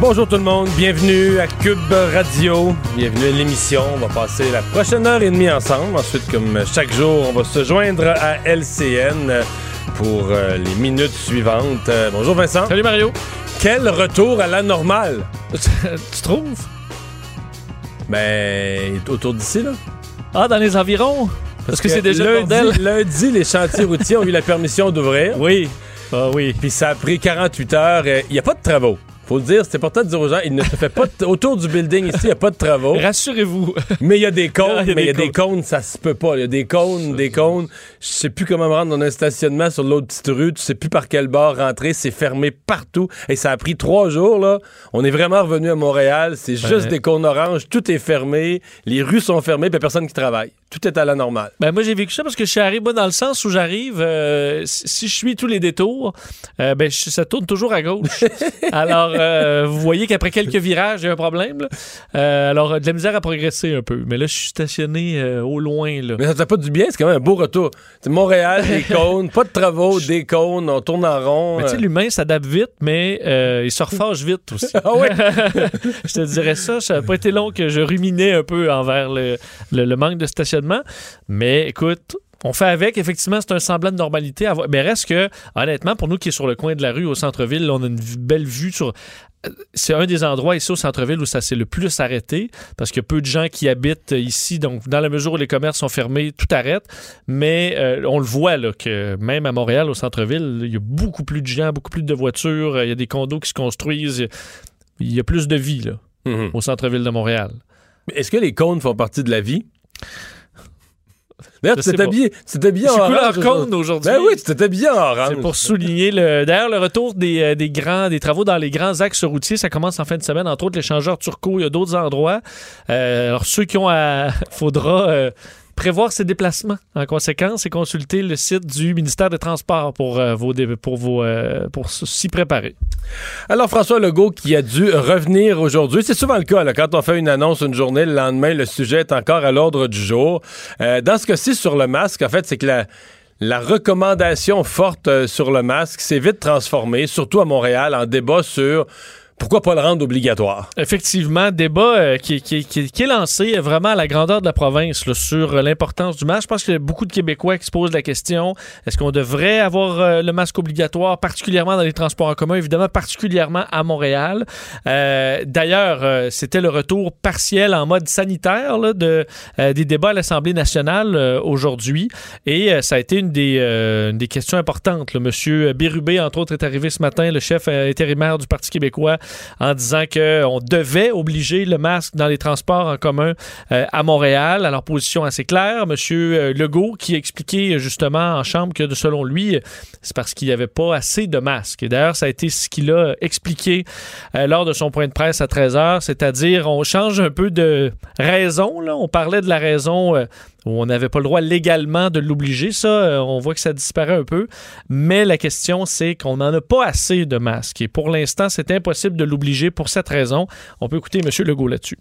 Bonjour tout le monde, bienvenue à Cube Radio, bienvenue à l'émission. On va passer la prochaine heure et demie ensemble. Ensuite, comme chaque jour, on va se joindre à LCN pour euh, les minutes suivantes. Euh, bonjour Vincent. Salut Mario. Quel retour à la normale? tu trouves? Ben, autour d'ici, là. Ah, dans les environs? Parce que, c'est déjà le lundi, bordel? lundi, les chantiers routiers ont eu la permission d'ouvrir. Oui. Ah oui. Puis ça a pris 48 heures. Il n'y a pas de travaux. Faut le dire, c'est important de dire aux gens, il ne se fait pas de- autour du building ici, il n'y a pas de travaux. Rassurez-vous. Mais il y a des cônes, mais il y a des cônes, ça se peut pas. Il y a des cônes, des cônes. Je sais plus comment me rendre dans un stationnement sur l'autre petite rue. Tu sais plus par quel bord rentrer. C'est fermé partout. Et ça a pris trois jours, là. On est vraiment revenu à Montréal. C'est juste Ouais. des cônes oranges. Tout est fermé. Les rues sont fermées, puis il y a personne qui travaille. Tout est à la normale. Ben moi j'ai vécu ça parce que je suis arrivé dans le sens où j'arrive euh, si je suis tous les détours euh, ben je- ça tourne toujours à gauche alors euh, vous voyez qu'après quelques virages a un problème là. Alors de la misère à progresser un peu mais là je suis stationné au loin là Mais ça te fait pas du bien. C'est quand même un beau retour. C'est Montréal, des cônes, pas de travaux, des cônes. On tourne en rond. mais tu sais l'humain s'adapte vite mais il se refâche vite aussi Ah ouais? je te dirais ça. Ça n'a pas été long que je ruminais un peu envers le, le- le manque de stationnement. Mais écoute, on fait avec. Effectivement, c'est un semblant de normalité. Mais reste que, honnêtement, pour nous qui est sur le coin de la rue au centre-ville, on a une belle vue sur. euh, C'est un des endroits ici au centre-ville où ça s'est le plus arrêté parce qu'il y a peu de gens qui habitent ici. Donc, dans la mesure où les commerces sont fermés, tout arrête. Mais euh, on le voit là, que même à Montréal, au centre-ville, il y a beaucoup plus de gens, beaucoup plus de voitures. Il y a des condos qui se construisent. Il y a plus de vie là, Mhm. au centre-ville de Montréal. Est-ce que les cônes font partie de la vie? D'ailleurs, tu t'es habillé, habillé Je en suis couleur aujourd'hui. Ben oui, tu t'es habillé en orange. C'est pour souligner le. D'ailleurs, le retour des, euh, des grands, des travaux dans les grands axes routiers, ça commence en fin de semaine. Entre autres, l'échangeur Turco, il y a d'autres endroits. Euh, alors, ceux qui ont à. faudra euh, prévoir ses déplacements en conséquence et consulter le site du ministère des Transports pour, euh, vos, pour, euh, pour s'y préparer. Alors, François Legault qui a dû revenir aujourd'hui, c'est souvent le cas, quand on fait une annonce une journée, le lendemain, le sujet est encore à l'ordre du jour. Euh, dans ce cas-ci, sur le masque, en fait, c'est que la, la recommandation forte sur le masque s'est vite transformée, surtout à Montréal, en débat sur pourquoi pas le rendre obligatoire? Effectivement, débat euh, qui, est lancé vraiment à la grandeur de la province là, sur l'importance du masque. Je pense qu'il y a beaucoup de Québécois qui se posent la question est-ce qu'on devrait avoir euh, le masque obligatoire, particulièrement dans les transports en commun, évidemment, particulièrement à Montréal. Euh, D'ailleurs, c'était le retour partiel en mode sanitaire là, de, des débats à l'Assemblée nationale aujourd'hui. Et ça a été une des, une des questions importantes. là. Monsieur Bérubé, entre autres, est arrivé ce matin, le chef intérimaire du Parti québécois, en disant qu'on devait obliger le masque dans les transports en commun euh, à Montréal. Alors, position assez claire. Monsieur euh, Legault qui a expliqué euh, justement en chambre que selon lui, c'est parce qu'il n'y avait pas assez de masques. Et d'ailleurs, ça a été ce qu'il a expliqué lors de son point de presse à 13h, c'est-à-dire on change un peu de raison. On parlait de la raison on n'avait pas le droit légalement de l'obliger. Ça, euh, on voit que ça disparaît un peu. Mais la question, c'est qu'on n'en a pas assez de masques. Et pour l'instant, c'est impossible de l'obliger pour cette raison. On peut écouter M. Legault là-dessus.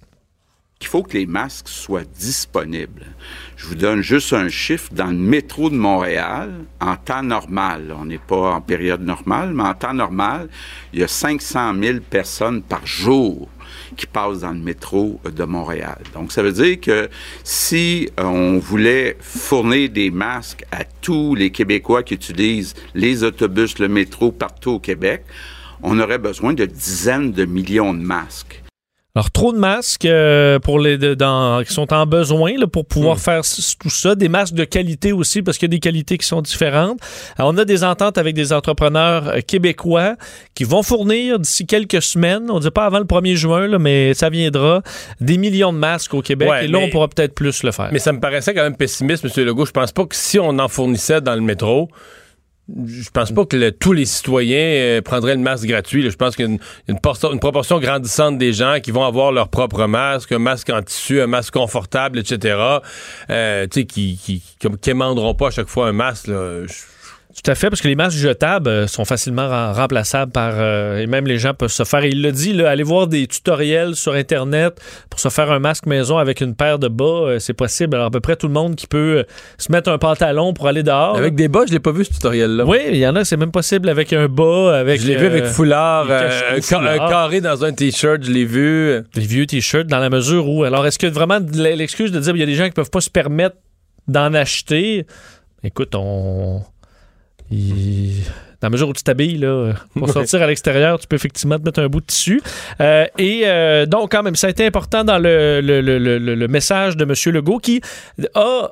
Qu'il faut que les masques soient disponibles. Je vous donne juste un chiffre. Dans le métro de Montréal, en temps normal, on n'est pas en période normale, mais en temps normal, il y a 500 000 personnes par jour qui passent dans le métro de Montréal. Donc, ça veut dire que si on voulait fournir des masques à tous les Québécois qui utilisent les autobus, le métro partout au Québec, on aurait besoin de dizaines de millions de masques. Alors, trop de masques euh, pour les de- dans, qui sont en besoin là, pour pouvoir Hmm. faire tout ça. Des masques de qualité aussi, parce qu'il y a des qualités qui sont différentes. Alors, on a des ententes avec des entrepreneurs euh, québécois qui vont fournir d'ici quelques semaines, on ne dit pas avant le 1er juin, là, mais ça viendra, des millions de masques au Québec. Ouais, et là, mais- on pourra peut-être plus le faire. Mais ça me paraissait quand même pessimiste, M. Legault. Je pense pas que si on en fournissait dans le métro, je pense pas que tous les citoyens euh, prendraient le masque gratuit. Je pense a une, une portion- une proportion grandissante des gens qui vont avoir leur propre masque, un masque en tissu, un masque confortable, etc. Euh, qui, qui, qui, qui pas à chaque fois un masque. Tout à fait, parce que les masques jetables euh, sont facilement rem- remplaçables par. euh, et même les gens peuvent se faire. Et il l'a dit, là, aller voir des tutoriels sur Internet pour se faire un masque maison avec une paire de bas, euh, c'est possible. Alors, à peu près tout le monde qui peut se mettre un pantalon pour aller dehors. Avec des bas, je l'ai pas vu ce tutoriel-là. Oui, il y en a, c'est même possible avec un bas, avec. Je l'ai vu avec foulard, un, foulard. carré dans un t-shirt, je l'ai vu. des vieux t-shirts dans la mesure où. Alors, est-ce que vraiment l'excuse de dire il y a des gens qui peuvent pas se permettre d'en acheter? Écoute, on. Dans la mesure où tu t'habilles, là, pour sortir à l'extérieur, tu peux effectivement te mettre un bout de tissu. Euh, et euh, donc, quand même, ça a été important dans le- le message de M. Legault qui a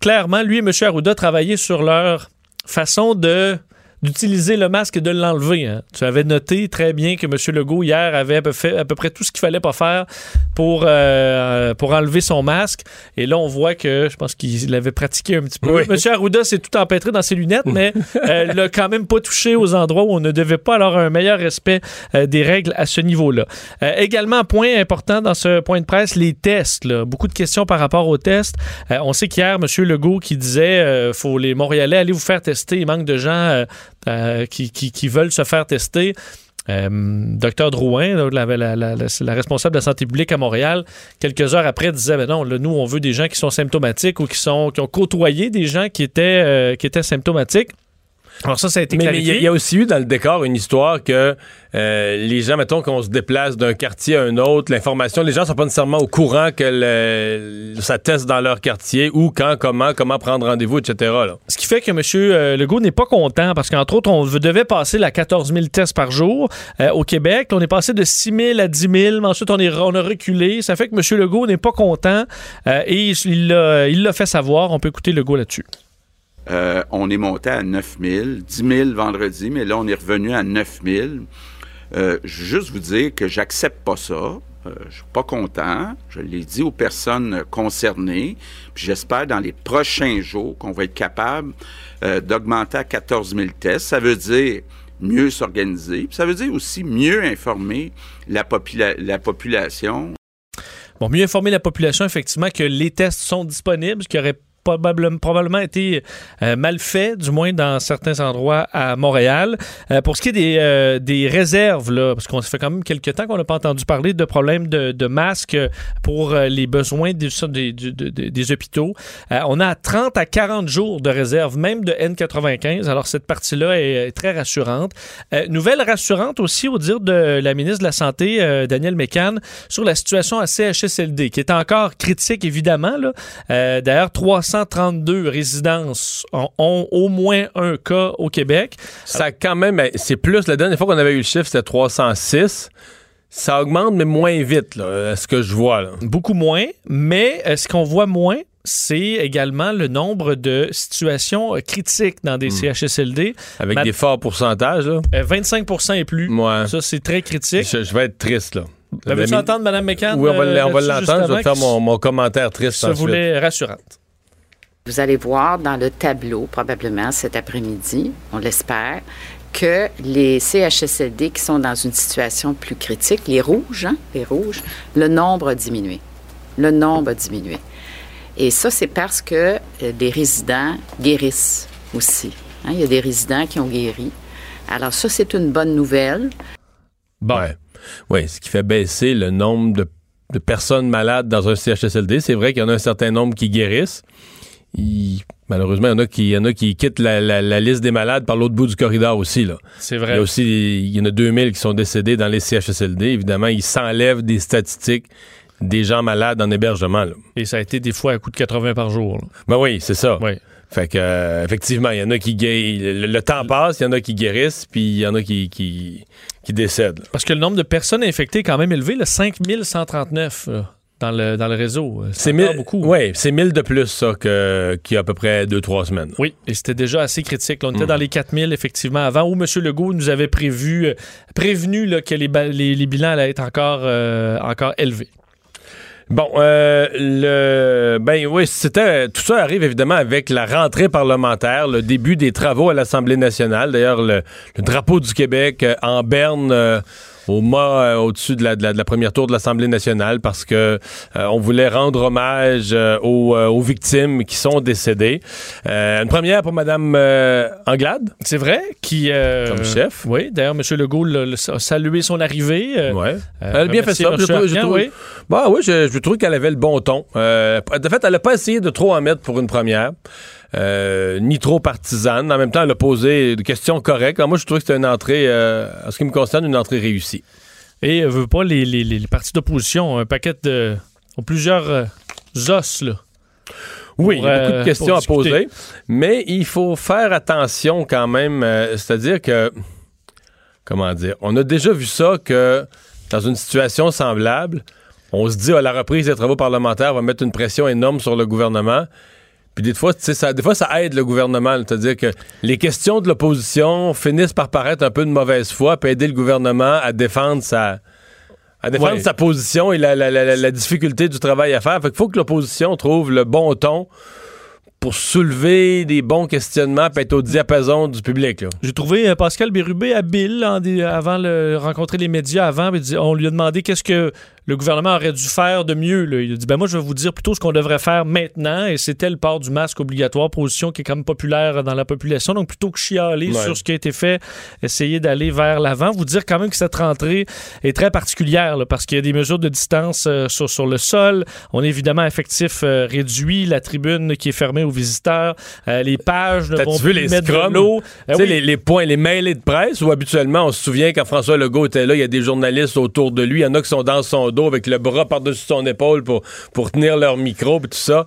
clairement, lui et M. Arruda, travaillé sur leur façon de d'utiliser le masque et de l'enlever. hein. Tu avais noté très bien que M. Legault, hier, avait fait, à peu près tout ce qu'il fallait pas faire pour, euh, pour enlever son masque. Et là, on voit que je pense qu'il l'avait pratiqué un petit peu. Oui. M. Arruda s'est tout empêtré dans ses lunettes, mais euh, l'a quand même pas touché aux endroits où on ne devait pas. Alors, un meilleur respect euh, des règles à ce niveau-là. Euh, également, point important dans ce point de presse, les tests. là. Beaucoup de questions par rapport aux tests. On sait qu'hier, M. Legault qui disait faut les Montréalais aller vous faire tester. Il manque de gens qui, qui- veulent se faire tester. Euh, Docteur Drouin, la, responsable de la santé publique à Montréal, quelques heures après disait ben non, nous on veut des gens qui sont symptomatiques ou qui sont qui ont côtoyé des gens qui étaient euh, qui étaient symptomatiques. Alors ça, ça a été Mais mais il y, a- y aussi eu dans le décor une histoire que euh, les gens, mettons qu'on se déplace d'un quartier à un autre, l'information, les gens sont pas nécessairement au courant que le- ça teste dans leur quartier ou quand, comment, comment prendre rendez-vous, etc. là. Ce qui fait que M. euh, Legault n'est pas content parce qu'entre autres, on devait passer la 14 000 tests par jour euh, au Québec. On est passé de 6 000 à 10 000, mais ensuite on, est, on a reculé. Ça fait que M. Legault n'est pas content et il l'a il l'a fait savoir. On peut écouter Legault là-dessus. Euh, on est monté à 9 000, 10 000 vendredi, mais là, on est revenu à 9 000. Euh, je veux juste vous dire que j'accepte pas ça. Euh, je suis pas content. Je l'ai dit aux personnes concernées. J'espère dans les prochains jours qu'on va être capable d'augmenter à 14 000 tests. Ça veut dire mieux s'organiser. Ça veut dire aussi mieux informer la, popula- la population Bon, mieux informer la population, effectivement, que les tests sont disponibles, ce qui aurait probablement, été euh, mal fait, du moins dans certains endroits à Montréal. Euh, pour ce qui est des, euh, des réserves, là, parce qu'on fait quand même quelques temps qu'on n'a pas entendu parler de problèmes de, masques pour les besoins des, hôpitaux. On a 30 à 40 jours de réserve, même de N95. Alors, cette partie-là est, très rassurante. Nouvelle rassurante aussi, au dire de la ministre de la Santé, Danielle Mécan, sur la situation à CHSLD, qui est encore critique, évidemment. D'ailleurs, 332 résidences ont, ont au moins un cas au Québec. Ça quand même, c'est plus, la dernière fois qu'on avait eu le chiffre, c'était 306. Ça augmente, mais moins vite, là, à ce que je vois. Là. Beaucoup moins, mais euh, ce qu'on voit moins, c'est également le nombre de situations euh, critiques dans des CHSLD. Avec Ma- des forts pourcentages. Là. Euh, 25 et plus. Ouais. Ça, c'est très critique. Je, je vais être triste. Là. Ben, Veux-tu La- entendre Mme Mécan? Oui, on va, euh, l'entendre. Je vais faire mon, mon commentaire triste ensuite. voulait rassurante. Vous allez voir dans le tableau, probablement cet après-midi, on l'espère, que les CHSLD qui sont dans une situation plus critique, les rouges, hein, les rouges, le nombre a diminué. Le nombre a diminué. Et ça, c'est parce que euh, des résidents guérissent aussi. hein. Il y a des résidents qui ont guéri. Alors ça, c'est une bonne nouvelle. Bon. Ouais. Oui, ce qui fait baisser le nombre de, de personnes malades dans un CHSLD. C'est vrai qu'il y en a un certain nombre qui guérissent. Il- malheureusement, il y en a qui, il y en a qui quittent la, la- la liste des malades par l'autre bout du corridor aussi. C'est Il y vrai. a aussi, il y en a 2000 qui sont décédés dans les CHSLD. Évidemment, ils s'enlèvent des statistiques des gens malades en hébergement. là. Et ça a été des fois à coup de 80 par jour. là. Ben oui, c'est ça. Oui. Fait que, euh, effectivement, il y en a qui gué- le, le temps passe, il y en a qui guérissent, puis il y en a qui, qui, qui décèdent. Parce que le nombre de personnes infectées est quand même élevé, le 5139 là, dans, le, dans le réseau. Euh, C'est mille, beaucoup. ouais, c'est 1000 de plus, ça, que, qu'il y a à peu près 2-3 semaines. Oui, et c'était déjà assez critique. là. On était Mhm. dans les 4000, effectivement, avant, où M. Legault nous avait prévu, euh, prévenu là, que les, ba- les, les bilans allaient être encore, euh, encore élevés. Bon, euh, le ben oui, c'était tout ça arrive évidemment avec la rentrée parlementaire, le début des travaux à l'Assemblée nationale. D'ailleurs, le, le drapeau du Québec en berne euh, au mât euh, au-dessus de la, de, la, de la première tour de l'Assemblée nationale parce que euh, on voulait rendre hommage euh, aux, aux victimes qui sont décédées. Une première pour Madame euh, Anglade C'est vrai qui comme chef. Oui, d'ailleurs, M. Legault a salué son arrivée. Ouais. Elle a bien fait ça. Je trouve- je Arcan, trouve- oui. Bah oui, je, je trouve qu'elle avait le bon ton. De fait, elle n'a pas essayé de trop en mettre pour une première. Euh, ni trop partisane. En même temps, elle a posé des questions correctes. Alors, moi, je trouve que c'était une entrée, euh, en ce qui me concerne, une entrée réussie. Et euh, veut pas les, les, les- les partis d'opposition ont un paquet de. ont plusieurs os, là. Oui, Pour, il y a beaucoup de questions à poser, mais il faut faire attention quand même. C'est-à-dire que, comment dire, on a déjà vu ça que dans une situation semblable, on se dit à la reprise des travaux parlementaires va mettre une pression énorme sur le gouvernement. Puis des fois, tu sais, ça, des fois, ça aide le gouvernement. C'est-à-dire que les questions de l'opposition finissent par paraître un peu de mauvaise foi, puis aider le gouvernement à défendre sa, à défendre Ouais. sa position et la, la- la- difficulté du travail à faire. Fait qu'il faut que l'opposition trouve le bon ton pour soulever des bons questionnements puis être au diapason du public. J'ai trouvé euh, Pascal Bérubé habile en avant de rencontrer les médias avant. On lui a demandé qu'est-ce que le gouvernement aurait dû faire de mieux. là. Il a dit ben moi je vais vous dire plutôt ce qu'on devrait faire maintenant et c'était le port du masque obligatoire, position qui est quand même populaire dans la population. Donc plutôt que chialer Ouais. sur ce qui a été fait, essayer d'aller vers l'avant. Vous dire quand même que cette rentrée est très particulière là, parce qu'il y a des mesures de distance euh, sur, sur le sol. On est évidemment effectif euh, réduit, la tribune qui est fermée aux visiteurs, euh, les pages ne vont vu plus les mettre de scrums? l'eau. Sais, oui. les, les points, les mailés de presse, où habituellement, on se souvient quand François Legault était là, il y a des journalistes autour de lui. Il y en a qui sont dans son dos avec le bras par-dessus son épaule pour, pour tenir leur micro et tout ça.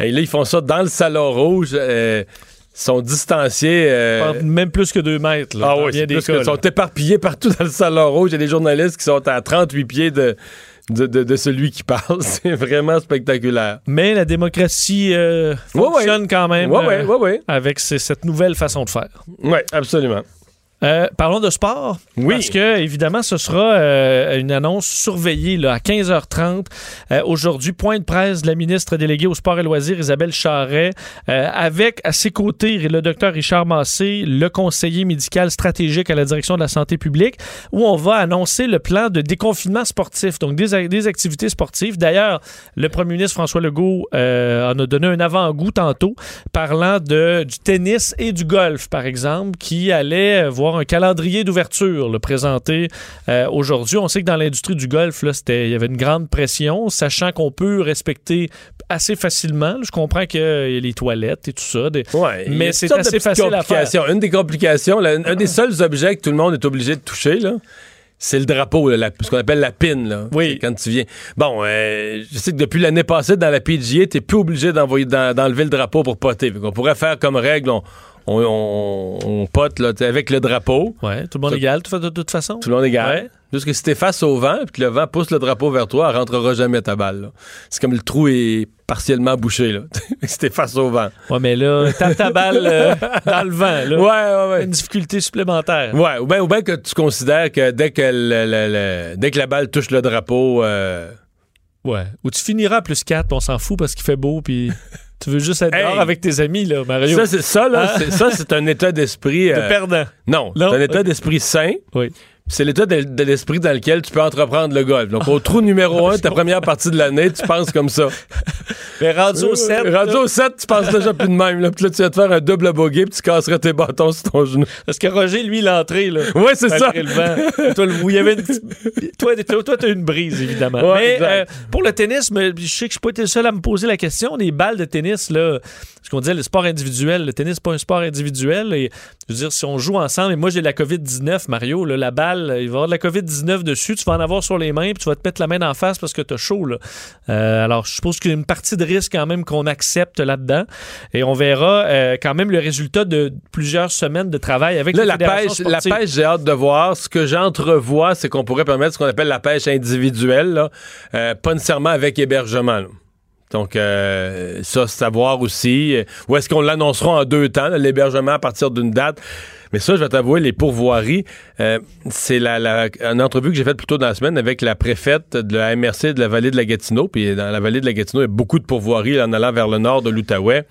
Et là, ils font ça dans le salon rouge. euh, sont distanciés. euh, Même plus que deux mètres. Là, ah dans oui, bien c'est des plus cas, que- là. ils sont éparpillés partout dans le salon rouge. Il y a des journalistes qui sont à 38 pieds de, de, de- de celui qui parle. C'est vraiment spectaculaire. Mais la démocratie euh, Ouais, ouais. fonctionne quand même euh, avec ces- cette nouvelle façon de faire. Oui, absolument. Euh, parlons de sport. Oui. Parce que, évidemment, ce sera euh, une annonce surveillée là, à 15h30. Euh, Aujourd'hui, point de presse de la ministre déléguée au sport et loisirs, Isabelle Charret, avec à ses côtés le docteur Richard Massé, le conseiller médical stratégique à la direction de la santé publique, où on va annoncer le plan de déconfinement sportif, donc des, activités sportives. D'ailleurs, le premier ministre François Legault en a donné un avant-goût tantôt, parlant de, du tennis et du golf, par exemple, qui allait voir un calendrier d'ouverture présenté euh, aujourd'hui. On sait que dans l'industrie du golf, là, c'était, il y avait une grande pression, sachant qu'on peut respecter assez facilement. Je comprends qu'il y a les toilettes et tout ça. des- Ouais, Mais c'est assez facile à faire. Une des complications, un des seuls objets que tout le monde est obligé de toucher, là, c'est le drapeau, là, la- ce qu'on appelle la pin. Là, Oui. Quand tu viens. Bon, euh, je sais que depuis l'année passée, dans la PGA, t'es plus obligé d'envoyer, d'en- d'enlever le drapeau pour poter. on pourrait faire comme règle, on, on, on- on pote là, avec le drapeau. Ouais, tout le monde Ça- égal, tout- de toute façon. Tout le monde est égal. Ouais. Juste que si t'es face au vent, puis que le vent pousse le drapeau vers toi, elle rentrera jamais ta balle. C'est comme le trou est partiellement bouché. Là. si t'es face au vent. Ouais, mais là, tape ta balle euh, dans le vent. Là. Ouais, ouais, ouais. Une difficulté supplémentaire. Ouais, ou bien ou ben que tu considères que dès que, le- le- le- dès que la balle touche le drapeau, euh, Ouais. Ou tu finiras à plus 4, on s'en fout parce qu'il fait beau, puis tu veux juste être Hey! dehors avec tes amis, là, Mario. ça, c'est ça, là, Hein? c'est, ça, c'est un état d'esprit. de euh, perdant. non, Non? c'est un état d'esprit sain. Oui. C'est l'état de, de l'esprit dans lequel tu peux entreprendre le golf. Donc, au trou numéro un, ta première partie de l'année, tu penses comme ça. Mais rendu au 7, Euh, Rendu au 7, tu penses déjà plus de même. Là. Puis là, tu vas te faire un double bogey, puis tu casserais tes bâtons sur ton genou. parce que Roger, lui, l'entrée, là. Ouais, c'est ça. le vent. toi, le- il y avait une toi, toi, toi, t'as une brise, évidemment. Ouais, mais euh, pour le tennis, mais je sais que je suis pas été le seul à me poser la question. Les balles de tennis, là, ce qu'on disait, le sport individuel, le tennis, pas un sport individuel. Et Je veux dire, si on joue ensemble, et moi j'ai la COVID-19, Mario, là, la balle, il va y avoir de la COVID-19 dessus, tu vas en avoir sur les mains, puis tu vas te mettre la main en face parce que tu as chaud. Là. Euh, alors, je suppose qu'il y a une partie de risque quand même qu'on accepte là-dedans. Et on verra euh, quand même le résultat de plusieurs semaines de travail avec Là, les la pêche, la pêche, j'ai hâte de voir. Ce que j'entrevois, c'est qu'on pourrait permettre ce qu'on appelle la pêche individuelle, là, euh, pas nécessairement avec hébergement. là. Donc, euh, ça, c'est à voir aussi. Ou est-ce qu'on l'annoncera en deux temps, l'hébergement à partir d'une date? Mais ça, je vais t'avouer, les pourvoiries, euh, c'est la, une entrevue que j'ai faite plus tôt dans la semaine avec la préfète de la MRC de la vallée de la Gatineau. Puis dans la vallée de la Gatineau, il y a beaucoup de pourvoiries en allant vers le nord de l'Outaouais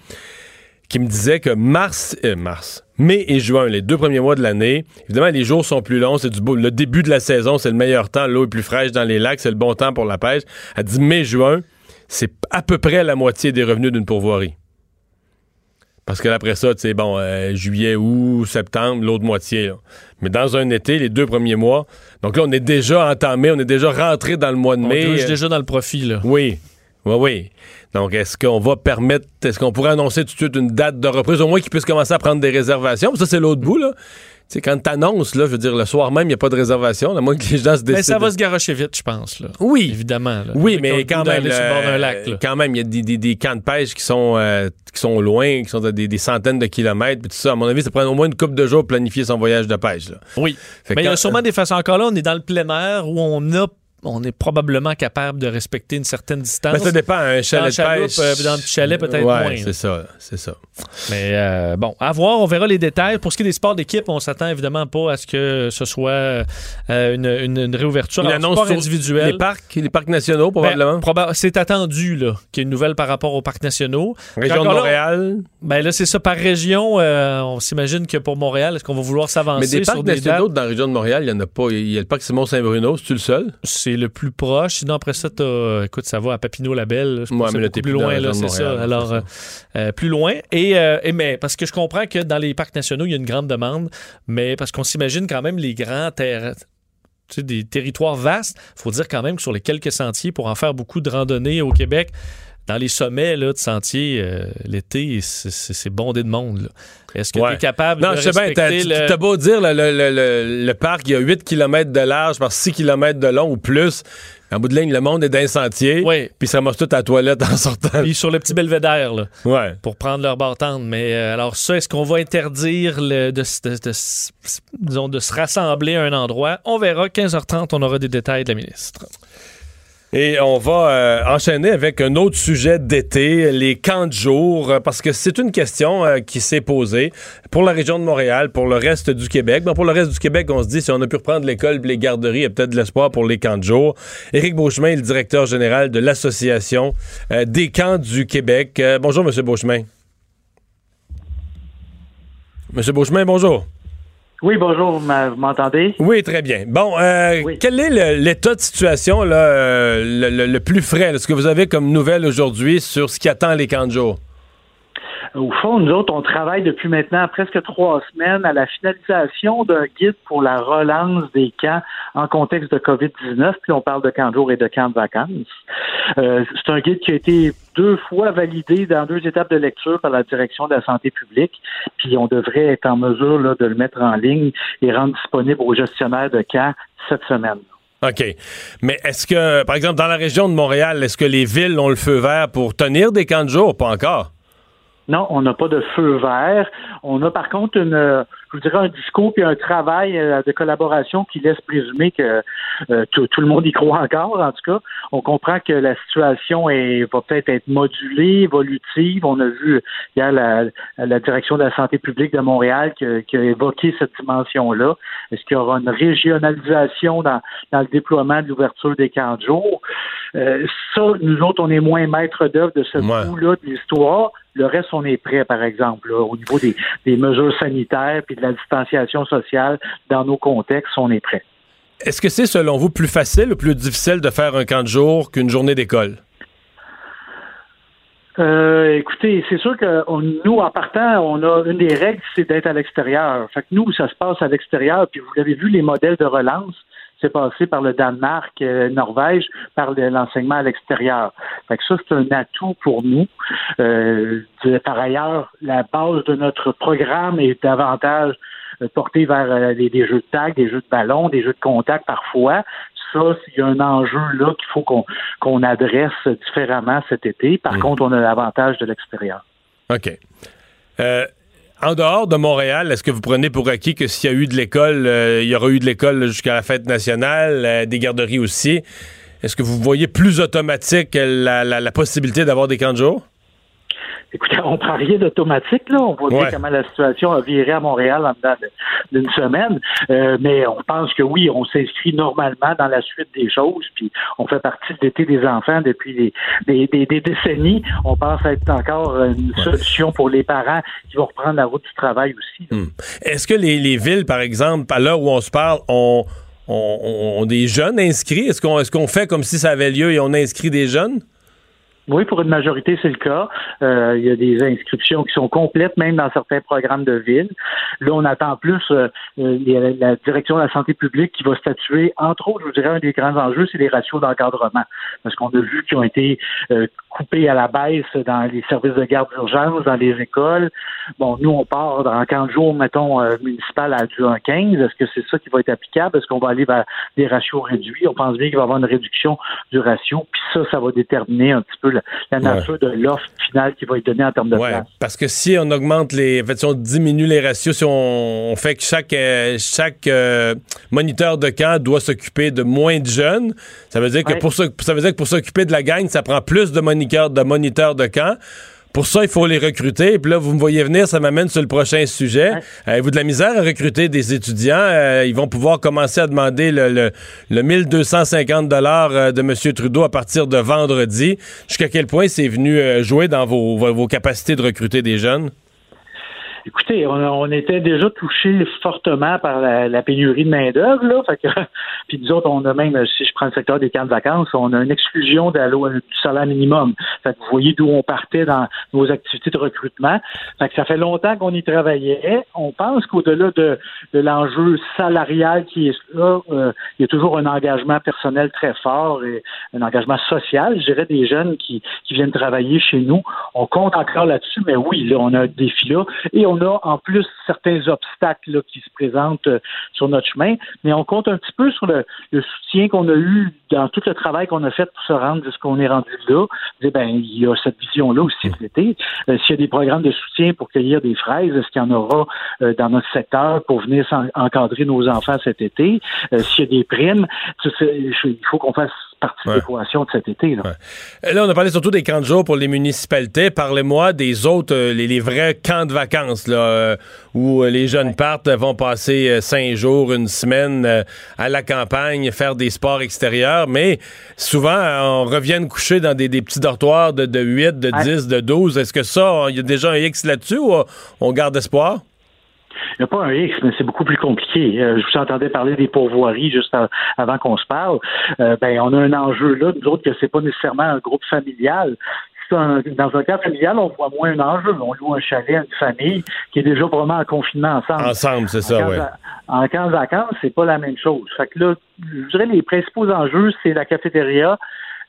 qui me disait que mars, euh, mars, mai et juin, les deux premiers mois de l'année, évidemment, les jours sont plus longs, c'est du beau. Le début de la saison, c'est le meilleur temps, l'eau est plus fraîche dans les lacs, c'est le bon temps pour la pêche. Elle dit mai, juin, c'est à peu près la moitié des revenus d'une pourvoirie. Parce que après ça, tu sais, bon, euh, juillet, août, septembre, l'autre moitié. là. Mais dans un été, les deux premiers mois, donc là, on est déjà entamé, on est déjà rentré dans le mois de On mai. touche Euh, déjà dans le profit. Là. oui. Oui, oui. Donc, est-ce qu'on va permettre, est-ce qu'on pourrait annoncer tout de suite une date de reprise, au moins qu'ils puissent commencer à prendre des réservations? Ça, c'est l'autre bout, là. Tu sais, quand t'annonces, là, je veux dire, le soir même, il n'y a pas de réservation, à moins que les gens se décident. Mais ça va se garocher vite, je pense. Là. Oui. Évidemment. là. Oui, mais quand même, le euh, lac. là. quand même, il y a des, des- des camps de pêche qui sont, euh, qui sont loin, qui sont à des, des centaines de kilomètres, puis tout ça. À mon avis, ça prend au moins une couple de jours pour planifier son voyage de pêche. Là. Oui. Fait Mais il y a sûrement des façons. Encore là, on est dans le plein air où on a on est probablement capable de respecter une certaine distance. Ben, ça dépend. Un Dans chalet le de pêche. euh, dans le chalet, peut-être ouais, moins, c'est ça, c'est ça. Mais euh, bon, à voir, on verra les détails. Pour ce qui est des sports d'équipe, on s'attend évidemment pas à ce que ce soit euh, une, une- une réouverture. Une Alors, annonce sport sur individuel. Les parcs, les parcs nationaux, probablement. Ben, proba- c'est attendu là, qu'il y ait une nouvelle par rapport aux parcs nationaux. Région de Montréal. Ben là, c'est ça par région. euh, on s'imagine que pour Montréal, est-ce qu'on va vouloir Mais s'avancer des sur parcs des nationaux dates? dans la région de Montréal, il y en a pas. Il y a le parc Simon-Saint-Bruno, c'est-tu le seul? C'est le plus proche. Sinon, après ça, t'as, écoute, ça va à Papineau-Labelle. Je pense Ouais, mais là, plus loin, là, c'est ça. Alors, euh, euh, plus loin. Et, euh, et mais, parce que je comprends que dans les parcs nationaux, il y a une grande demande, mais parce qu'on s'imagine quand même les grands terrains. Tu sais, des territoires vastes. faut dire quand même que sur les quelques sentiers, pour en faire beaucoup de randonnées au Québec, dans les sommets là, de sentiers, euh, l'été, c'est- bondé de monde. Est-ce que Ouais. tu es capable Non, de je sais bien, t'as, respecter tu- le... beau dire, le, le- le- parc, il y a 8 km de large par 6 km de long ou plus. En bout de ligne, le monde est d'un sentier. Oui. Puis ça ramasse tout à la toilette en sortant. Puis sur le petit belvédère, là. Ouais. pour prendre leur barre tendre. Mais euh, alors ça, est-ce qu'on va interdire le- de, de- de disons, de se rassembler à un endroit? On verra. 15h30, on aura des détails de la ministre. Et on va euh, enchaîner avec un autre sujet d'été, les camps de jour, euh, parce que c'est une question euh, qui s'est posée pour la région de Montréal, pour le reste du Québec. Ben, pour le reste du Québec, on se dit, si on a pu reprendre l'école les garderies, il y a peut-être de l'espoir pour les camps de jour. Éric Beauchemin est le directeur général de l'Association des camps du Québec. Bonjour, M. Beauchemin. Monsieur Beauchemin, bonjour. Oui, bonjour, vous m'entendez? Oui, très bien. Bon, euh, Oui. quel est l'état de situation là, euh, le, le- le plus frais, là, ce que vous avez comme nouvelle aujourd'hui sur ce qui attend les camps de jour? Au fond, nous autres, on travaille depuis maintenant presque trois semaines à la finalisation d'un guide pour la relance des camps en contexte de COVID-19, puis on parle de camps de jour et de camps de vacances. Euh, c'est un guide qui a été deux fois validé dans deux étapes de lecture par la direction de la santé publique, puis on devrait être en mesure de le mettre en ligne et rendre disponible aux gestionnaires de camps cette semaine. OK. Mais est-ce que, par exemple, dans la région de Montréal, est-ce que les villes ont le feu vert pour tenir des camps de jour? Pas encore. Non, on n'a pas de feu vert. On a par contre une, euh, je vous dirais un discours et un travail euh, de collaboration qui laisse présumer que euh, tout, tout le monde y croit encore. En tout cas, on comprend que la situation est, va peut-être être modulée, évolutive. On a vu hier la, la direction de la santé publique de Montréal qui, a- qui a évoqué cette dimension-là. Est-ce qu'il y aura une régionalisation dans, dans le déploiement de l'ouverture des camps de jour? Euh, ça, nous autres, on est moins maîtres d'œuvre de ce Ouais. bout-là de l'histoire. Le reste, on est prêt, par exemple, là, au niveau des, des mesures sanitaires puis de la distanciation sociale dans nos contextes, on est prêt. Est-ce que c'est, selon vous, plus facile ou plus difficile de faire un camp de jour qu'une journée d'école? Euh, écoutez, c'est sûr que on- nous, en partant, on a une des règles, c'est d'être à l'extérieur. Fait que nous, ça se passe à l'extérieur. Puis vous l'avez vu, les modèles de relance, c'est passé par le Danemark, euh, Norvège, par le- l'enseignement à l'extérieur. Fait que ça, c'est un atout pour nous. Euh, par ailleurs, la base de notre programme est davantage euh, portée vers des, des jeux de tag, des jeux de ballon, des jeux de contact parfois. Ça, il y a un enjeu là qu'il faut qu'on adresse différemment cet été. Par contre, on a l'avantage de l'extérieur. OK. Euh, en dehors de Montréal, est-ce que vous prenez pour acquis que s'il y a eu de l'école, euh, il y aura eu de l'école jusqu'à la fête nationale, euh, des garderies aussi? Est-ce que vous voyez plus automatique la, la- possibilité d'avoir des camps de? Écoutez, on prend rien d'automatique, là. On voit bien comment la situation a viré à Montréal en dedans de- d'une semaine. Euh, mais on pense que oui, on s'inscrit normalement dans la suite des choses, puis on fait partie de l'été des enfants depuis des, des, des- des décennies. On pense être encore une solution pour les parents qui vont reprendre la route du travail aussi. là. Est-ce que les, les villes, par exemple, à l'heure où on se parle, ont, ont- ont des jeunes inscrits? Est-ce qu'on est qu'on fait comme si ça avait lieu et on inscrit des jeunes? Oui, pour une majorité, c'est le cas. Euh, il y a des inscriptions qui sont complètes, même dans certains programmes de ville. Là, on attend plus euh, euh, la direction de la santé publique qui va statuer. Entre autres, je vous dirais, un des grands enjeux, c'est les ratios d'encadrement. Parce qu'on a vu qu'ils ont été euh, coupés à la baisse dans les services de garde d'urgence, dans les écoles. Bon, nous, on part dans 15 jours, mettons, euh, municipal à du 1,15. Est-ce que c'est ça qui va être applicable? Est-ce qu'on va aller vers des ratios réduits? On pense bien qu'il va y avoir une réduction du ratio. Puis ça, ça va déterminer un petit peu la, la nature de l'offre finale qui va être donnée en termes de Ouais, place. parce que si on augmente les. En fait, si on diminue les ratios, si on, on fait que chaque, euh, chaque euh, moniteur de camp doit s'occuper de moins de jeunes, ça veut dire que pour s'oc- ça veut dire que pour s'occuper de la gang, ça prend plus de moniteurs de moniteurs de camp. Pour ça, il faut les recruter. Puis là, vous me voyez venir, ça m'amène sur le prochain sujet. Ouais. Avez-vous de la misère à recruter des étudiants? Euh, ils vont pouvoir commencer à demander le, le, le 1250 dollars euh, de M. Trudeau à partir de vendredi. Jusqu'à quel point c'est venu euh, jouer dans vos capacités de recruter des jeunes? Écoutez, on, on était déjà touché fortement par la, la pénurie de main-d'œuvre, là. Puis nous autres, on a même, si je prends le secteur des camps de vacances, on a une exclusion du salaire minimum. Fait que vous voyez d'où on partait dans nos activités de recrutement. Fait que ça fait longtemps qu'on y travaillait. On pense qu'au-delà de, de l'enjeu salarial qui est là, euh, il y a toujours un engagement personnel très fort et un engagement social, je dirais, des jeunes qui, qui viennent travailler chez nous. On compte encore là-dessus, mais oui, là, on a un défi là. A en plus certains obstacles là, qui se présentent euh, sur notre chemin, mais on compte un petit peu sur le, le soutien qu'on a eu dans tout le travail qu'on a fait pour se rendre jusqu'à qu'on est rendu là. Dire, ben, il y a cette vision-là aussi de l'été. Euh, S'il y a des programmes de soutien pour cueillir des fraises, est-ce qu'il y en aura euh, dans notre secteur pour venir encadrer nos enfants cet été? Euh, S'il y a des primes, il faut qu'on fasse partie Ouais. de cet été. Là. Là, on a parlé surtout des camps de jour pour les municipalités. Parlez-moi des autres, euh, les, les vrais camps de vacances, là, euh, où euh, les jeunes partent, vont passer cinq jours, une semaine euh, à la campagne, faire des sports extérieurs. Mais souvent, on revient coucher dans des, des petits dortoirs de, de 8, de Ouais. 10, de 12. Est-ce que ça, il y a déjà un X là-dessus ou on garde espoir? Il n'y a pas un X, mais c'est beaucoup plus compliqué. Euh, je vous entendais parler des pourvoiries juste à- avant qu'on se parle. Euh, ben, on a un enjeu là, nous autres, que c'est pas nécessairement un groupe familial. Un- dans un cas familial, on voit moins un enjeu. On loue un chalet à une famille qui est déjà vraiment en confinement ensemble. Ensemble, c'est ça, oui. En camp de vacances, c'est pas la même chose. Fait que là, je dirais les principaux enjeux, c'est la cafétéria,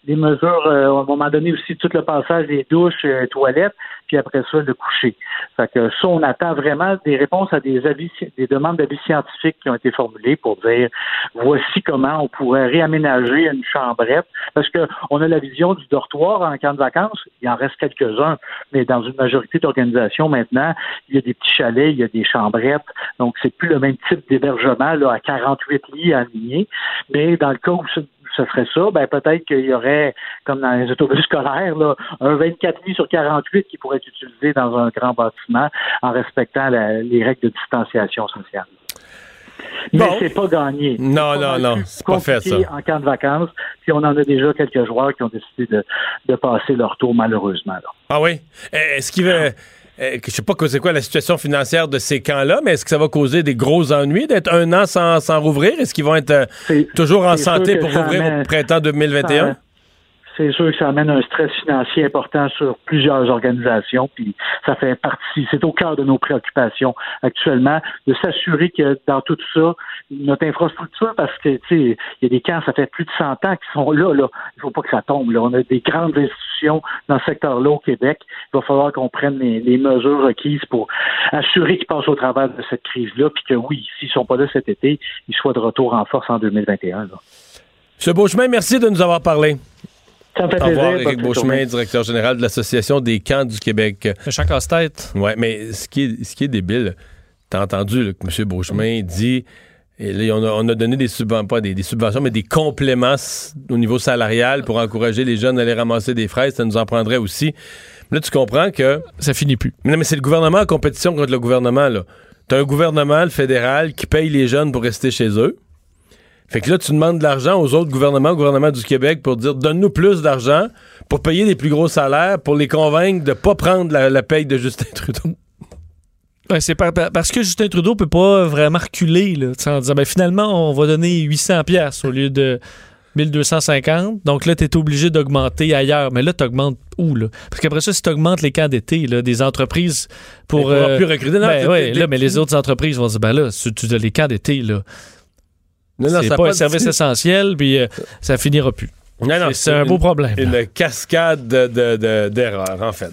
les mesures, euh, à un moment donné aussi, tout le passage des douches, euh, toilettes, puis après ça, le coucher. Fait que ça, on attend vraiment des réponses à des avis, des demandes d'avis scientifiques qui ont été formulées pour dire voici comment on pourrait réaménager une chambrette. Parce que on a la vision du dortoir en camp de vacances, il en reste quelques-uns, mais dans une majorité d'organisations maintenant, il y a des petits chalets, il y a des chambrettes, donc c'est plus le même type d'hébergement à 48 lits alignés. Mais dans le cas où ce, ce serait ça, ben peut-être qu'il y aurait, comme dans les autobus scolaires, là, un 24 lits sur 48 qui pourrait être utilisé dans un grand bâtiment en respectant la- les règles de distanciation sociale. Mais Bon. c'est pas gagné. Non, non, non, c'est pas fait, ça. En camp de vacances, puis on en a déjà quelques joueurs qui ont décidé de, de passer leur tour malheureusement. Là. Ah oui? Eh, Est-ce qu'il va. Eh, Je sais pas c'est quoi la situation financière de ces camps-là, mais est-ce que ça va causer des gros ennuis d'être un an sans, sans rouvrir? Est-ce qu'ils vont être euh, toujours en santé pour rouvrir amène- au printemps 2021? Ça, c'est sûr que ça amène un stress financier important sur plusieurs organisations, puis ça fait partie, c'est au cœur de nos préoccupations actuellement, de s'assurer que dans tout ça, notre infrastructure, parce que, tu sais, il y a des camps, ça fait plus de 100 ans qui sont là, là. Il faut pas que ça tombe, là. On a des grandes institutions dans ce secteur-là au Québec. Il va falloir qu'on prenne les, les mesures requises pour assurer qu'ils passent au travers de cette crise-là, puis que oui, s'ils sont pas là cet été, ils soient de retour en force en 2021, là. M. Beauchemin, merci de nous avoir parlé. Ça me fait Au revoir, plaisir. Éric Beauchemin, directeur général de l'Association des camps du Québec. Un champ casse-tête. Ouais, mais ce qui est, ce qui est débile, t'as entendu là, que M. Beauchemin dit. Et là, on a, on a donné des subventions, pas des, des subventions, mais des compléments au niveau salarial pour encourager les jeunes à aller ramasser des fraises. Ça nous en prendrait aussi. Mais là, tu comprends que. Ça finit plus. Mais non, mais c'est le gouvernement en compétition contre le gouvernement, là. T'as un gouvernement, le fédéral, qui paye les jeunes pour rester chez eux. Fait que là, tu demandes de l'argent aux autres gouvernements, au gouvernement du Québec, pour dire donne-nous plus d'argent pour payer les plus gros salaires, pour les convaincre de pas prendre la, la paye de Justin Trudeau. Ouais, c'est par- par- parce que Justin Trudeau peut pas vraiment reculer là, tu en disant ben, finalement on va donner 800 pièces au lieu de 1250. Donc là tu es obligé d'augmenter ailleurs, mais là tu augmentes où là? Parce qu'après ça si tu augmentes les camps d'été là, des entreprises pour Mais euh, plus recruter. Non, ben, c'est- ouais, là mais les autres entreprises vont dire ben là si tu as les camps d'été là, Non, non, c'est pas pas un service essentiel puis euh, ça finira plus. Non, non, Et c'est un beau problème. Une cascade de- de- de- d'erreurs, en fait.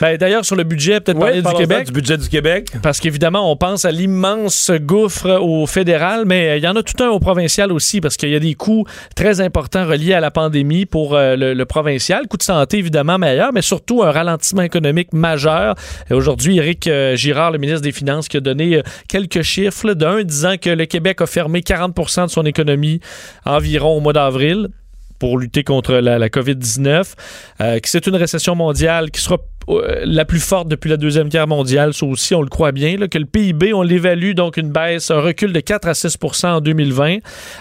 Ben, d'ailleurs sur le budget peut-être Ouais, parler du Québec. du budget du Québec. Parce qu'évidemment, on pense à l'immense gouffre au fédéral, mais euh, il y en a tout un au provincial aussi, parce qu'il y a des coûts très importants reliés à la pandémie pour euh, le, le provincial. Coût de santé, évidemment, meilleur, mais surtout un ralentissement économique majeur. Et aujourd'hui, Éric euh, Girard, le ministre des Finances, qui a donné quelques chiffres, d'un disant que le Québec a fermé 40% de son économie environ au mois d'avril pour lutter contre la, la COVID-19, euh, que c'est une récession mondiale qui sera euh, la plus forte depuis la Deuxième Guerre mondiale, ça aussi, on le croit bien, que le PIB, on l'évalue, donc une baisse, un recul de 4 à 6% en 2020,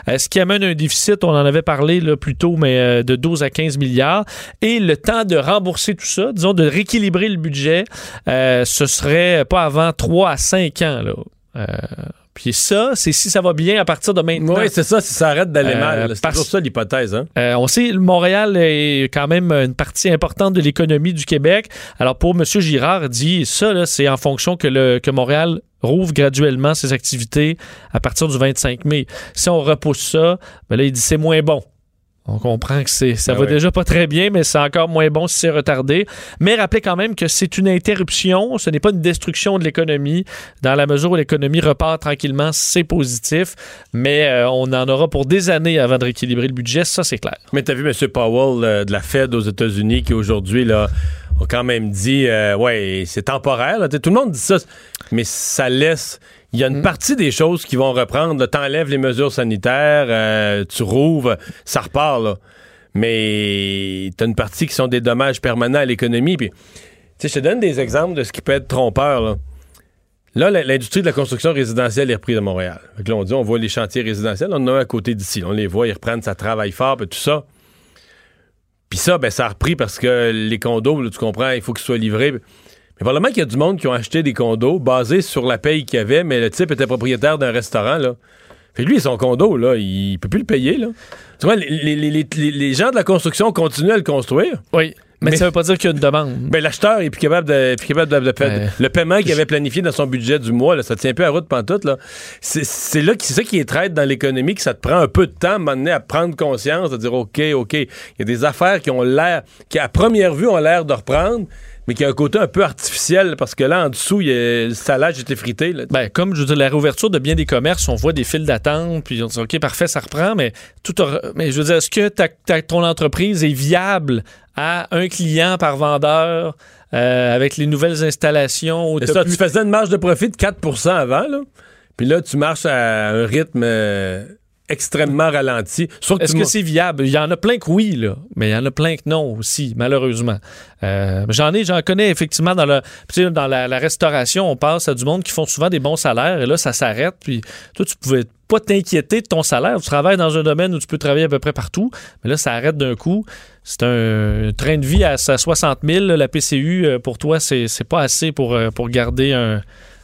euh, ce qui amène un déficit, on en avait parlé plus tôt, mais de 12 à 15 milliards. Et le temps de rembourser tout ça, disons, de rééquilibrer le budget, ce serait pas avant 3 à 5 ans. Puis ça, c'est si ça va bien à partir de maintenant. Oui, c'est ça, si ça arrête d'aller Euh, mal. C'est toujours ça l'hypothèse. Hein? Euh, on sait, Montréal est quand même une partie importante de l'économie du Québec. Alors pour M. Girard, il dit ça, c'est en fonction que, le, que Montréal rouvre graduellement ses activités à partir du 25 mai. Si on repousse ça, ben là, il dit c'est moins bon. On comprend que c'est, ça Ah va déjà pas très bien, mais c'est encore moins bon si c'est retardé. Mais rappelez quand même que c'est une interruption, ce n'est pas une destruction de l'économie. Dans la mesure où l'économie repart tranquillement, c'est positif. Mais euh, on en aura pour des années avant de rééquilibrer le budget, ça c'est clair. Mais t'as vu M. Powell euh, de la Fed aux États-Unis qui aujourd'hui là a quand même dit euh, ouais c'est temporaire. là. Tout le monde dit ça, mais ça laisse. Il y a Mm. une partie des choses qui vont reprendre. T'enlèves les mesures sanitaires, euh, tu rouvres, ça repart là. Mais t'as une partie qui sont des dommages permanents à l'économie. Puis, tu sais, je te donne des exemples de ce qui peut être trompeur. Là, Là, l'industrie de la construction résidentielle est reprise à Montréal. Fait que là, on dit, on voit les chantiers résidentiels, on en a un à côté d'ici. On les voit, ils reprennent, ça travaille fort, puis tout ça. Puis ça, ben, ça a repris parce que les condos, là, tu comprends, il faut qu'ils soient livrés. Mais probablement qu'il y a du monde qui ont acheté des condos basés sur la paye qu'il y avait, mais le type était propriétaire d'un restaurant, là. Fait que lui, son condo, là, il peut plus le payer, là. Tu vois, les, les- les- les- les gens de la construction continuent à le construire. Oui. Mais, Mais- ça veut pas dire qu'il y a une demande. Ben, l'acheteur est plus capable de, plus capable de, de faire- Ouais. le paiement qu'il avait planifié dans son budget du mois, là, ça tient plus à route pantoute, là. C'est, là c'est ça qui est traite dans l'économie, que ça te prend un peu de temps à à prendre conscience, de dire, OK, OK, il y a des affaires qui ont l'air, qui à première vue ont l'air de reprendre, mais qui a un côté un peu artificiel, parce que là, en dessous, il y a, le salage était frité, là. Ben, comme je veux dire, la réouverture de bien des commerces, on voit des files d'attente, puis on dit OK, parfait, ça reprend, mais tout a- mais je veux dire, est-ce que ta, ta- ton entreprise est viable à un client par vendeur euh, avec les nouvelles installations? ça, plus- tu faisais une marge de profit de 4% avant, là. Puis là, tu marches à un rythme euh, extrêmement ralenti. Est-ce que c'est viable? Il y en a plein que oui, là, mais il y en a plein que non aussi, malheureusement. Euh, j'en ai, j'en connais effectivement dans, le, dans la, la restauration, on passe à du monde qui font souvent des bons salaires et là, ça s'arrête. Puis toi, tu pouvais pas t'inquiéter de ton salaire. Tu travailles dans un domaine où tu peux travailler à peu près partout, mais là, ça arrête d'un coup. C'est un train de vie à, à 60 000. là, La PCU, euh, pour toi, c'est c'est pas assez pour, euh, pour garder un,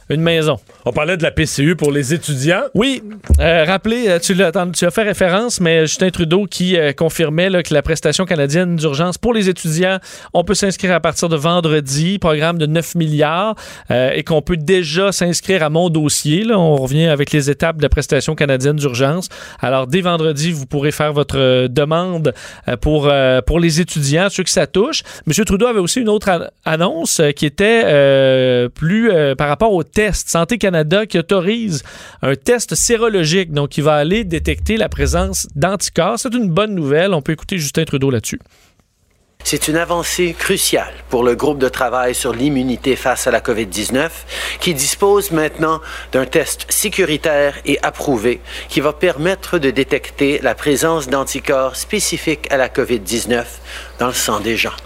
une maison. On parlait de la PCU pour les étudiants. Oui, euh, rappelez, euh, tu, as fait référence, mais Justin Trudeau qui euh, confirmait là, que la prestation canadienne d'urgence pour les étudiants, on peut s'inscrire à partir de vendredi, programme de 9 milliards, euh, et qu'on peut déjà s'inscrire à mon dossier. Là. On revient avec les étapes de la prestation canadienne d'urgence. Alors, dès vendredi, vous pourrez faire votre demande pour, pour les étudiants, ceux que ça touche. M. Trudeau avait aussi une autre an- annonce qui était plus par rapport au test. Santé Canada qui autorise un test sérologique, donc qui va aller détecter la présence d'anticorps. C'est une bonne nouvelle. On peut écouter Justin Trudeau là-dessus. C'est une avancée cruciale pour le groupe de travail sur l'immunité face à la COVID-19 qui dispose maintenant d'un test sécuritaire et approuvé qui va permettre de détecter la présence d'anticorps spécifiques à la COVID-19 dans le sang des gens.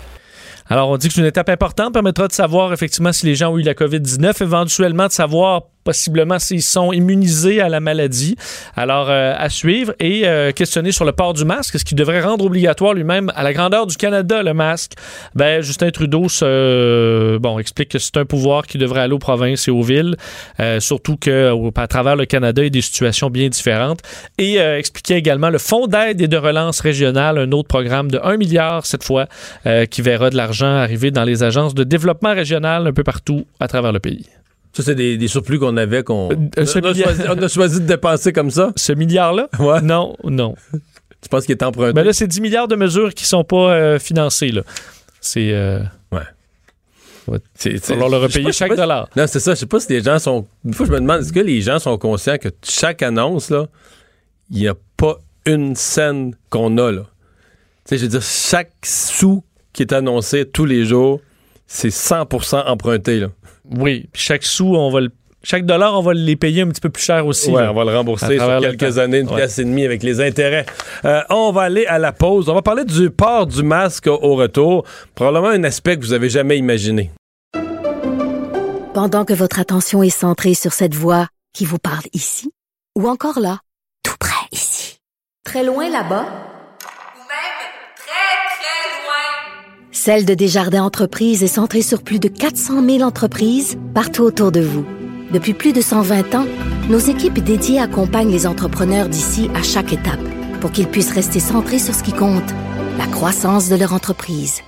Alors, on dit que c'est une étape importante, permettra de savoir effectivement si les gens ont eu la COVID-19, éventuellement de savoir possiblement s'ils sont immunisés à la maladie. Alors, euh, à suivre et euh, questionner sur le port du masque, ce qui devrait rendre obligatoire lui-même à la grandeur du Canada le masque? Ben, Justin Trudeau se, bon, explique que c'est un pouvoir qui devrait aller aux provinces et aux villes, euh, surtout que à travers le Canada, il y a des situations bien différentes. Et euh, expliquait également le fonds d'aide et de relance régionale, un autre programme de 1 milliard cette fois, euh, qui verra de l'argent arriver dans les agences de développement régional un peu partout à travers le pays. Ça, c'est des, des surplus qu'on avait, qu'on Euh, ce on, a milliard- choisi, on a choisi de dépenser comme ça. Ce milliard-là? Ouais. Non, non. Tu penses qu'il est emprunté? Mais là, c'est 10 milliards de mesures qui sont pas euh, financées. Là. C'est. euh, C'est- c'est- falloir le je sais repayer chaque dollar. Non, c'est ça. Je sais pas si les gens sont. Une fois, je me demande, est-ce que les gens sont conscients que chaque annonce, là, il n'y a pas une scène qu'on a, là? Tu sais, je veux dire, chaque sou qui est annoncé tous les jours, c'est 100% emprunté, là. Oui, puis chaque sou, on va le- chaque dollar, on va les payer un petit peu plus cher aussi. Là. on va le rembourser sur quelques années, une Ouais. pièce et demie avec les intérêts. Euh, on va aller à la pause. On va parler du port du masque au- au retour. Probablement un aspect que vous avez jamais imaginé. Pendant que votre attention est centrée sur cette voix qui vous parle ici, ou encore là, tout près ici, très loin là-bas, Ou même très, très loin. Celle de Desjardins Entreprises est centrée sur plus de 400 000 entreprises partout autour de vous. Depuis plus de 120 ans, nos équipes dédiées accompagnent les entrepreneurs d'ici à chaque étape pour qu'ils puissent rester centrés sur ce qui compte, la croissance de leur entreprise.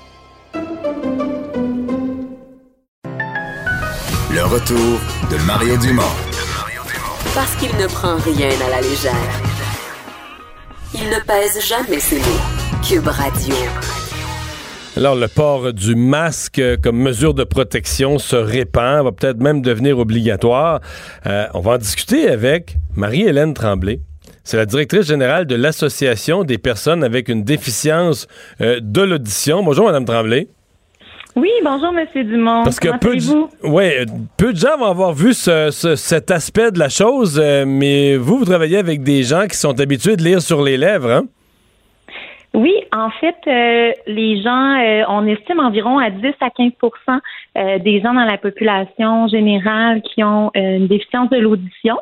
Le retour de Mario Dumont. Parce qu'il ne prend rien à la légère. Il ne pèse jamais ses mots. Cube Radio. Alors, le port du masque euh, comme mesure de protection se répand, va peut-être même devenir obligatoire. Euh, on va en discuter avec Marie-Hélène Tremblay. C'est la directrice générale de l'Association des personnes avec une déficience euh, de l'audition. Bonjour, Madame Tremblay. Oui, bonjour, Monsieur Dumont. Parce que peu de, ouais, peu de gens vont avoir vu ce- ce- cet aspect de la chose, euh, mais vous, vous travaillez avec des gens qui sont habitués de lire sur les lèvres, hein? Oui, en fait, euh, les gens, euh, on estime environ à 10 à 15% euh, des gens dans la population générale qui ont euh, une déficience de l'audition,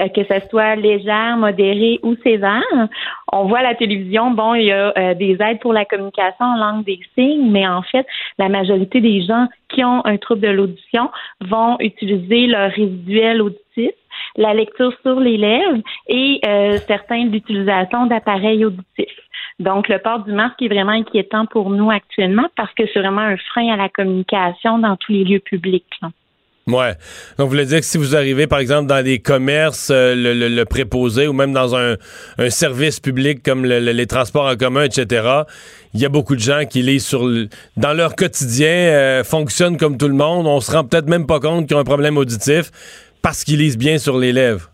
euh, que ce soit légère, modérée ou sévère. On voit à la télévision, bon, il y a euh, des aides pour la communication en langue des signes, mais en fait, la majorité des gens qui ont un trouble de l'audition vont utiliser leur résiduel auditif la lecture sur les lèvres et certains l'utilisation d'appareils auditifs. Donc, le port du masque est vraiment inquiétant pour nous actuellement parce que c'est vraiment un frein à la communication dans tous les lieux publics. là. Ouais. Donc, vous voulez dire que si vous arrivez, par exemple, dans des commerces, euh, le, préposé ou même dans un, service public comme le- le- les transports en commun, etc., il y a beaucoup de gens qui lisent sur dans leur quotidien, euh, fonctionnent comme tout le monde. On se rend peut-être même pas compte qu'ils ont un problème auditif parce qu'ils lisent bien sur les lèvres.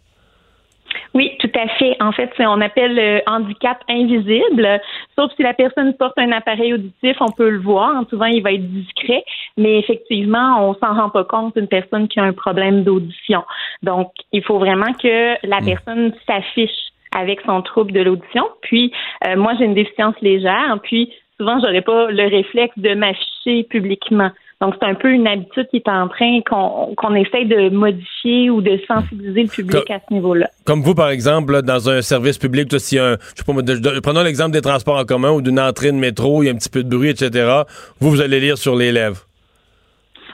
Oui, tout à fait. En fait, on appelle le handicap invisible. Sauf si la personne porte un appareil auditif, on peut le voir. Souvent, il va être discret, mais effectivement, on s'en rend pas compte d'une personne qui a un problème d'audition. Donc, il faut vraiment que la personne s'affiche avec son trouble de l'audition. Puis, euh, moi, j'ai une déficience légère. Puis, souvent, j'aurais pas le réflexe de m'afficher publiquement. Donc, c'est un peu une habitude qui est en train qu'on qu'on essaie de modifier ou de sensibiliser le public à ce niveau-là. Comme vous, par exemple, là, dans un service public, y a un, je sais pas, moi, de- de- prenons l'exemple des transports en commun ou d'une entrée de métro, il y a un petit peu de bruit, etc. Vous, vous allez lire sur les lèvres.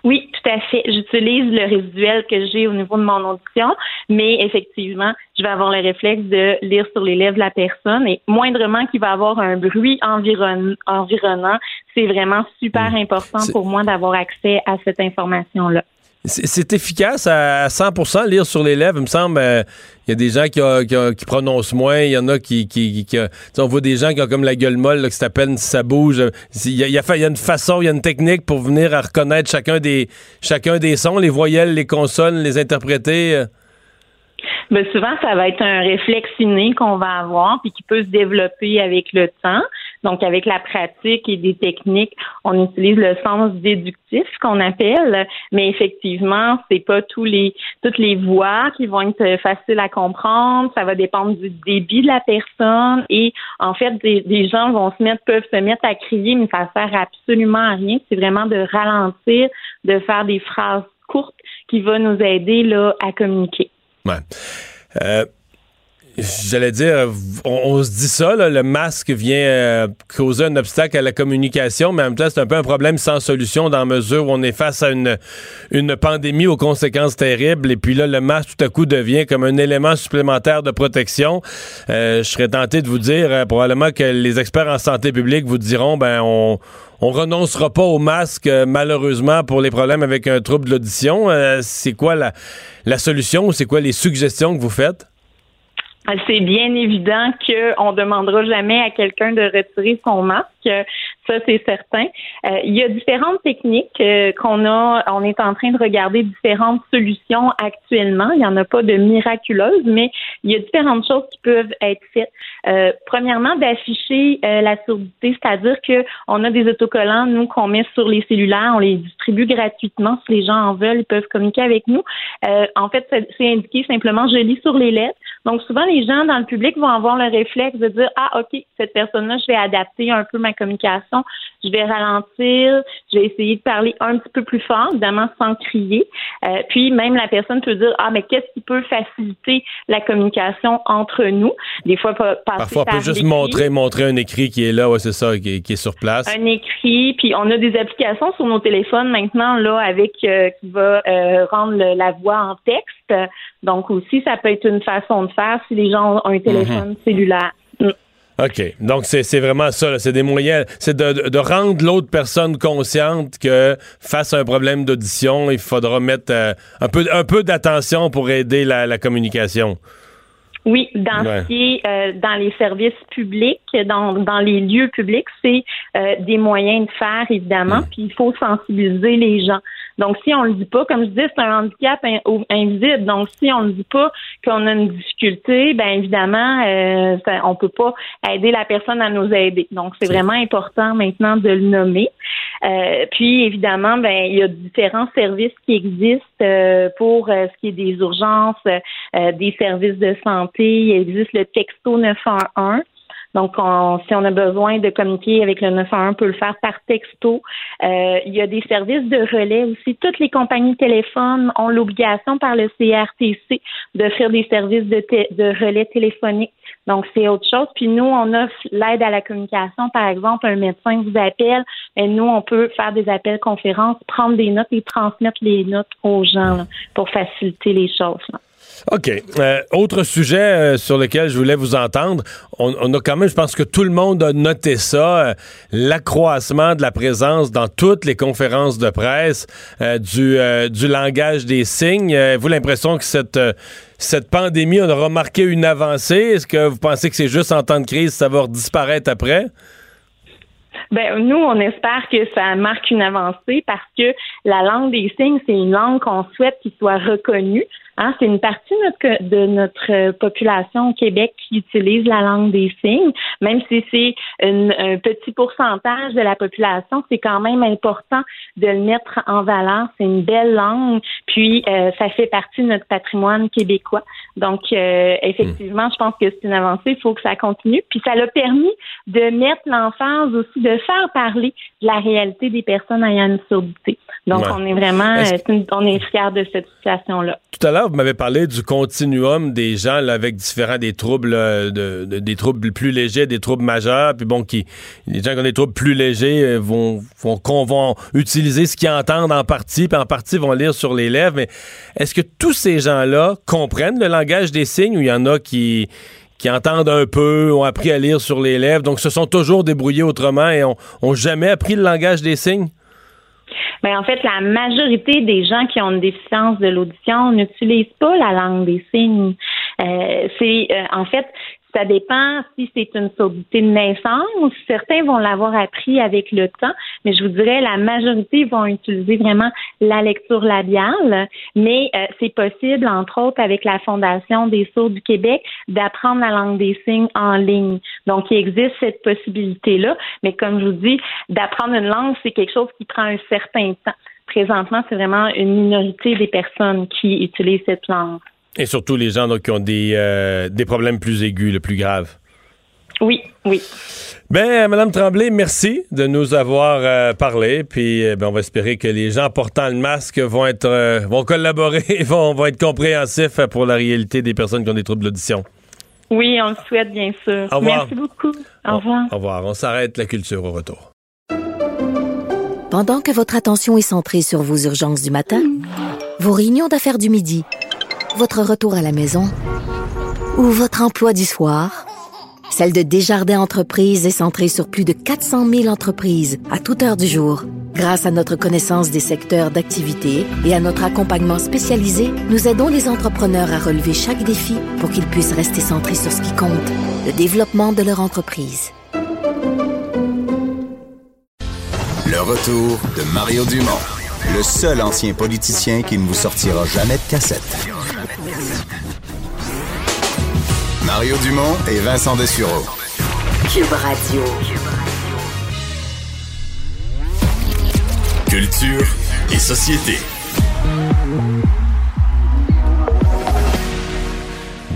Oui, tout à fait. J'utilise le résiduel que j'ai au niveau de mon audition, mais effectivement, je vais avoir le réflexe de lire sur les lèvres de la personne et moindrement qu'il va avoir un bruit environ environnant, c'est vraiment super Hmm. important pour moi d'avoir accès à cette information-là. C'est efficace à 100% lire sur les lèvres. Il me semble, euh, il y a des gens qui, prononcent moins. Il y en a qui... qui, qui- sais, on voit des gens qui ont comme la gueule molle, là, que à peine si ça bouge. Il y, a, une façon, il y a une technique pour venir à reconnaître chacun des, chacun des sons, les voyelles, les consonnes, les interpréter. euh. Ben, souvent, ça va être un réflexe inné qu'on va avoir, puis qui peut se développer avec le temps. Donc, avec la pratique et des techniques, on utilise le sens déductif qu'on appelle, mais effectivement, c'est pas tous les toutes les voix qui vont être faciles à comprendre. Ça va dépendre du débit de la personne et en fait, des, gens vont se mettre peuvent se mettre à crier, mais ça sert absolument à rien. C'est vraiment de ralentir, de faire des phrases courtes qui va nous aider là à communiquer. Euh, J'allais dire, on, se dit ça, là, le masque vient euh, causer un obstacle à la communication, mais en même temps, c'est un peu un problème sans solution dans la mesure où on est face à une, une pandémie aux conséquences terribles, et puis là, le masque tout à coup devient comme un élément supplémentaire de protection. Euh, je serais tenté de vous dire, euh, probablement que les experts en santé publique vous diront, ben, on on renoncera pas au masque, euh, malheureusement, pour les problèmes avec un trouble de l'audition. Euh, c'est quoi la, la solution c'est quoi les suggestions que vous faites? C'est bien évident qu'on ne demandera jamais à quelqu'un de retirer son masque. Ça, c'est certain. Euh, il y a différentes techniques euh, qu'on a. On est en train de regarder différentes solutions actuellement. Il n'y en a pas de miraculeuses, mais il y a différentes choses qui peuvent être faites. Euh, premièrement, d'afficher euh, la surdité, c'est-à-dire que on a des autocollants, nous, qu'on met sur les cellulaires, on les distribue gratuitement. Si les gens en veulent, ils peuvent communiquer avec nous. Euh, en fait, c'est indiqué simplement je lis sur les lettres. Donc, souvent, les gens dans le public vont avoir le réflexe de dire Ah, OK, cette personne-là, je vais adapter un peu ma communication, je vais ralentir, je vais essayer de parler un petit peu plus fort, évidemment sans crier. Euh, puis, même la personne peut dire Ah, mais qu'est-ce qui peut faciliter la communication entre nous? Des fois, pa- passer Parfois, on peut juste montrer, montrer un écrit qui est là, ouais, c'est ça, qui est, qui est sur place. un écrit, puis on a des applications sur nos téléphones maintenant là avec euh, qui va euh, rendre le- la voix en texte. Donc aussi, ça peut être une façon de faire si les gens ont un téléphone Mhm. cellulaire. OK. Donc, c'est vraiment ça. C'est des moyens. C'est de, de- de rendre l'autre personne consciente que face à un problème d'audition, il faudra mettre euh, un peu, un peu d'attention pour aider la, la communication. Oui, dans Ouais. qui euh, dans les services publics, dans, dans les lieux publics, c'est euh, des moyens de faire, évidemment, Mm. puis il faut sensibiliser les gens. Donc, si on le dit pas, comme je dis, c'est un handicap in- invisible. Donc, si on ne dit pas qu'on a une difficulté, ben évidemment, euh, ça- on peut pas aider la personne à nous aider. Donc, c'est vraiment important maintenant de le nommer. Euh, puis, évidemment, ben il y a différents services qui existent euh, pour euh, ce qui est des urgences, euh, des services de santé. Il existe le texto 911. Donc, on- si on a besoin de communiquer avec le 911, on peut le faire par texto. Euh, il y a des services de relais aussi. Toutes les compagnies de téléphone ont l'obligation par le CRTC d'offrir des services de, de relais téléphoniques. Donc, c'est autre chose. Puis nous, on offre l'aide à la communication. Par exemple, un médecin vous appelle, et nous, on peut faire des appels conférences, prendre des notes et transmettre les notes aux gens là, pour faciliter les choses. là. OK. Euh, autre sujet euh, sur lequel je voulais vous entendre. On, a quand même, je pense que tout le monde a noté ça, euh, l'accroissement de la présence dans toutes les conférences de presse du, langage des signes. Avez-vous l'impression que cette, cette pandémie, on a remarqué une avancée? Est-ce que vous pensez que c'est juste en temps de crise, ça va disparaître après? Ben, nous, on espère que ça marque une avancée parce que la langue des signes, c'est une langue qu'on souhaite qu'il soit reconnue. Hein, c'est une partie de notre, de notre euh, population au Québec qui utilise la langue des signes, même si c'est une- un petit pourcentage de la population, c'est quand même important de le mettre en valeur. C'est une belle langue, puis euh, ça fait partie de notre patrimoine québécois. Donc, euh, effectivement, je pense que c'est une avancée. Il faut que ça continue. Puis ça l'a permis de mettre l'emphase aussi, de faire parler de la réalité des personnes ayant une surdité. Donc, Ouais. on est vraiment, euh, on est fiers de cette situation-là. Tout à l'heure, vous m'avez parlé du continuum des gens avec différents troubles, euh, de, de- des troubles plus légers, des troubles majeurs, puis bon, qui les gens qui ont des troubles plus légers euh, vont, vont utiliser ce qu'ils entendent en partie, puis en partie vont lire sur les lèvres. Mais est-ce que tous ces gens-là comprennent le langage des signes ou il y en a qui qui entendent un peu, ont appris à lire sur les lèvres, donc se sont toujours débrouillés autrement et ont, ont jamais appris le langage des signes? Ben, en fait, la majorité des gens qui ont une déficience de l'audition n'utilisent pas la langue des signes. Euh, c'est euh, en fait, ça dépend si c'est une surdité de naissance. Certains vont l'avoir appris avec le temps, mais je vous dirais la majorité vont utiliser vraiment la lecture labiale. Mais euh, c'est possible, entre autres, avec la Fondation des sourds du Québec, d'apprendre la langue des signes en ligne. Donc, il existe cette possibilité-là. Mais comme je vous dis, d'apprendre une langue, c'est quelque chose qui prend un certain temps. Présentement, c'est vraiment une minorité des personnes qui utilisent cette langue. Et surtout les gens donc, qui ont des, euh, des problèmes plus aigus, le plus graves. Oui, oui. Ben, Madame Tremblay, merci de nous avoir euh, parlé. Puis, euh, ben, on va espérer que les gens portant le masque vont être, euh, vont collaborer, vont, vont être compréhensifs euh, pour la réalité des personnes qui ont des troubles d'audition. Oui, on le souhaite, bien sûr. Au revoir. Merci beaucoup. Au revoir. Au revoir. On s'arrête la culture au retour. Pendant que votre attention est centrée sur vos urgences du matin, vos réunions d'affaires du midi, votre retour à la maison ou votre emploi du soir, celle de Desjardins Entreprises est centrée sur plus de 400 000 entreprises à toute heure du jour. Grâce à notre connaissance des secteurs d'activité et à notre accompagnement spécialisé, nous aidons les entrepreneurs à relever chaque défi pour qu'ils puissent rester centrés sur ce qui compte, le développement de leur entreprise. Le retour de Mario Dumont, le seul ancien politicien qui ne vous sortira jamais de cassette. Mario Dumont et Vincent Dessureau. Cube Radio. Culture et société.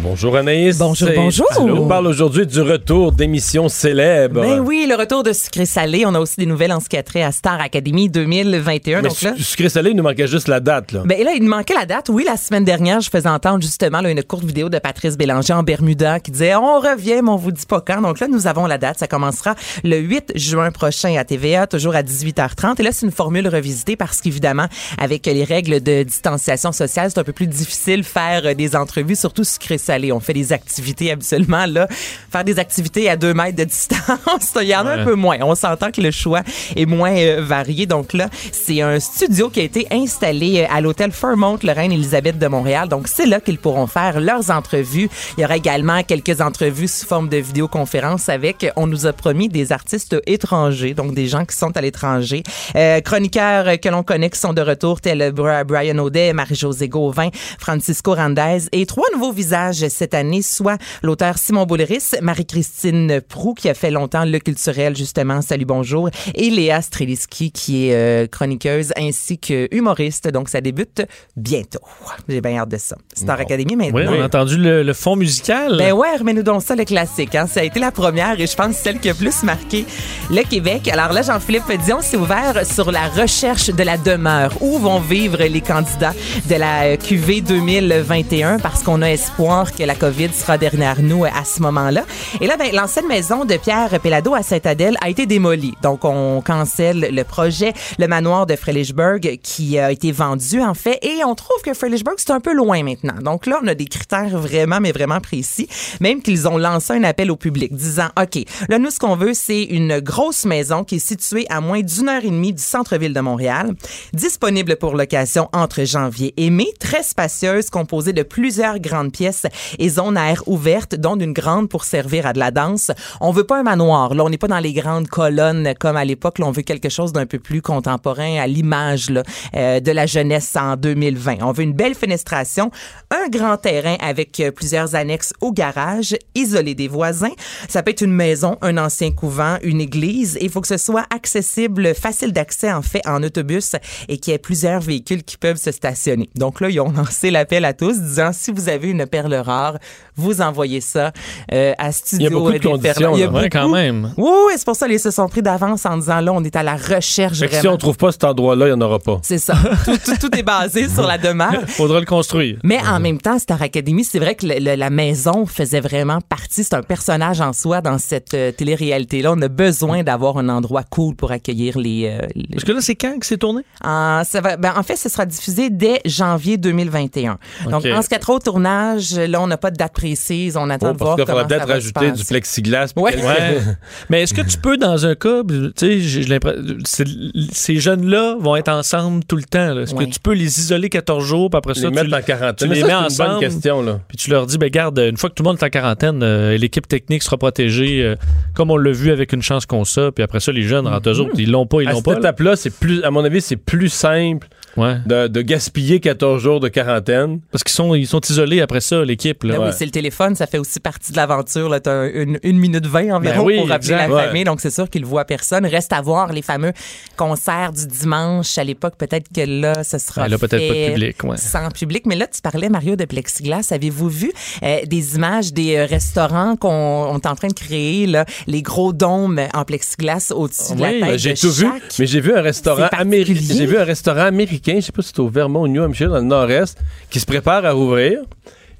Bonjour Anaïs. Bonjour, bonjour. On parle aujourd'hui du retour d'émissions célèbres. Ben oui, le retour de Sucré Salé. On a aussi des nouvelles en ce qui a trait à Star Academy 2021. Mais donc là, su- sucré salé, il nous manquait juste la date. Là. ben là, il manquait la date. Oui, la semaine dernière, je faisais entendre justement là, une courte vidéo de Patrice Bélanger en Bermuda qui disait On revient, mais on vous dit pas quand. Donc là, nous avons la date. Ça commencera le 8 juin prochain à TVA, toujours à 18h30. Et là, c'est une formule revisitée parce qu'évidemment, avec les règles de distanciation sociale, c'est un peu plus difficile faire euh, des entrevues, surtout Sucré Salé. On fait des activités habituellement. Là, faire des activités à deux mètres de distance, il y en a Ouais. un peu moins. On s'entend que le choix est moins euh, varié. Donc là, c'est un studio qui a été installé euh, à l'hôtel Fairmont, le Reine-Élisabeth de Montréal. Donc c'est là qu'ils pourront faire leurs entrevues. Il y aura également quelques entrevues sous forme de vidéoconférence avec, on nous a promis, des artistes étrangers, donc des gens qui sont à l'étranger. Euh, chroniqueurs que l'on connaît qui sont de retour, tels Brian Audet, Marie-Josée Gauvin, Francisco Randez et trois nouveaux visages cette année, soit l'auteur Simon Boulris, Marie-Christine Prou, qui a fait longtemps le culturel, justement, Salut Bonjour, et Léa Streliski, qui est euh, chroniqueuse ainsi que humoriste. Donc, ça débute bientôt. J'ai bien hâte de ça. Star Academy maintenant. Oui, on a entendu le, le fond musical. Ben ouais, remets-nous donc ça, le classique. Hein. Ça a été la première et je pense celle qui a plus marqué le Québec. Alors là, Jean-Philippe Dion s'est ouvert sur la recherche de la demeure. Où vont vivre les candidats de la euh, QV 2021 parce qu'on a espoir que la COVID sera derrière nous à ce moment-là. Et là, ben, l'ancienne maison de Pierre Pellado à Sainte-Adèle a été démolie. Donc, on cancelle le projet, le manoir de Frelichburg qui a été vendu, en fait. Et on trouve que Frelichburg, c'est un peu loin maintenant. Donc là, on a des critères vraiment, mais vraiment précis. Même qu'ils ont lancé un appel au public disant, OK, là, nous, ce qu'on veut, c'est une grosse maison qui est située à moins d'une heure et demie du centre-ville de Montréal, disponible pour location entre janvier et mai, très spacieuse, composée de plusieurs grandes pièces et zones à air ouverte, dont une grande pour servir à de la danse. On veut pas un manoir. Là, on n'est pas dans les grandes colonnes comme à l'époque. Là, on veut quelque chose d'un peu plus contemporain à l'image là, euh, de la jeunesse en 2020. On veut une belle fenestration, un grand terrain avec euh, plusieurs annexes au garage, isolé des voisins. Ça peut être une maison, un ancien couvent, une église. Il faut que ce soit accessible, facile d'accès en fait en autobus et qu'il y ait plusieurs véhicules qui peuvent se stationner. Donc là, ils ont lancé l'appel à tous disant si vous avez une perle rare. Vous envoyez ça euh, à Studio Il y a beaucoup de conditions, Il là. Beaucoup. quand même. Oui, oui, c'est pour ça qu'ils se sont pris d'avance en disant là, on est à la recherche Fait que si on trouve pas cet endroit-là, il n'y en aura pas. C'est ça. tout, tout- tout est basé sur la demeure. Faudra le construire. Mais en même temps, Star Academy, c'est vrai que le- le- la maison faisait vraiment partie. C'est un personnage en soi dans cette euh, télé-réalité-là. On a besoin d'avoir un endroit cool pour accueillir les. euh, les- Parce que là, c'est quand que c'est tourné? En, ça va, ben, en fait, ce sera diffusé dès janvier 2021. Donc, en ce qui a trop au tournage, là, on n'a pas de date précise. On attend Oh, de parce voir qu'il comment peut-être rajouter du plexiglas. Ouais. Ouais. Mais est-ce que tu peux, dans un cas, tu sais, j'ai l'impression, c'est- ces jeunes-là vont être ensemble tout le temps. là. Est-ce Ouais. que tu peux les isoler 14 jours, puis après Les ça, mettre tu, en quarantaine. tu les mets c'est une bonne ensemble, question, là. puis tu leur dis, ben garde, une fois que tout le monde est en quarantaine, euh, l'équipe technique sera protégée, euh, comme on l'a vu avec une chance qu'on ça, puis après ça, les jeunes rentrent eux autres, ils l'ont pas, ils À l'ont cette pas. là. étape-là, c'est plus, à mon avis, c'est plus simple Ouais. de, de gaspiller 14 jours de quarantaine. Parce qu'ils sont, ils sont isolés après ça, l'équipe. là. Ben Ouais. oui, c'est le téléphone, ça fait aussi partie de l'aventure. là. T'as une, une minute vingt environ Ben oui, pour appeler exact. la Ouais. famille, donc c'est sûr qu'ils le voient personne. Reste à voir les fameux concerts du dimanche. À l'époque, peut-être que là, ce sera Ben là, peut-être pas de fait public, ouais. Sans public. Mais là, tu parlais, Mario, de plexiglas. Avez-vous vu euh, des images des euh, restaurants qu'on on est en train de créer, là, les gros dômes en plexiglas au-dessus de la Oui, tête Ben, j'ai de tout vu, mais j'ai vu un restaurant C'est américain. particulier. J'ai vu un restaurant américain, je sais pas si c'est au Vermont New Hampshire, dans le nord-est, qui se prépare à rouvrir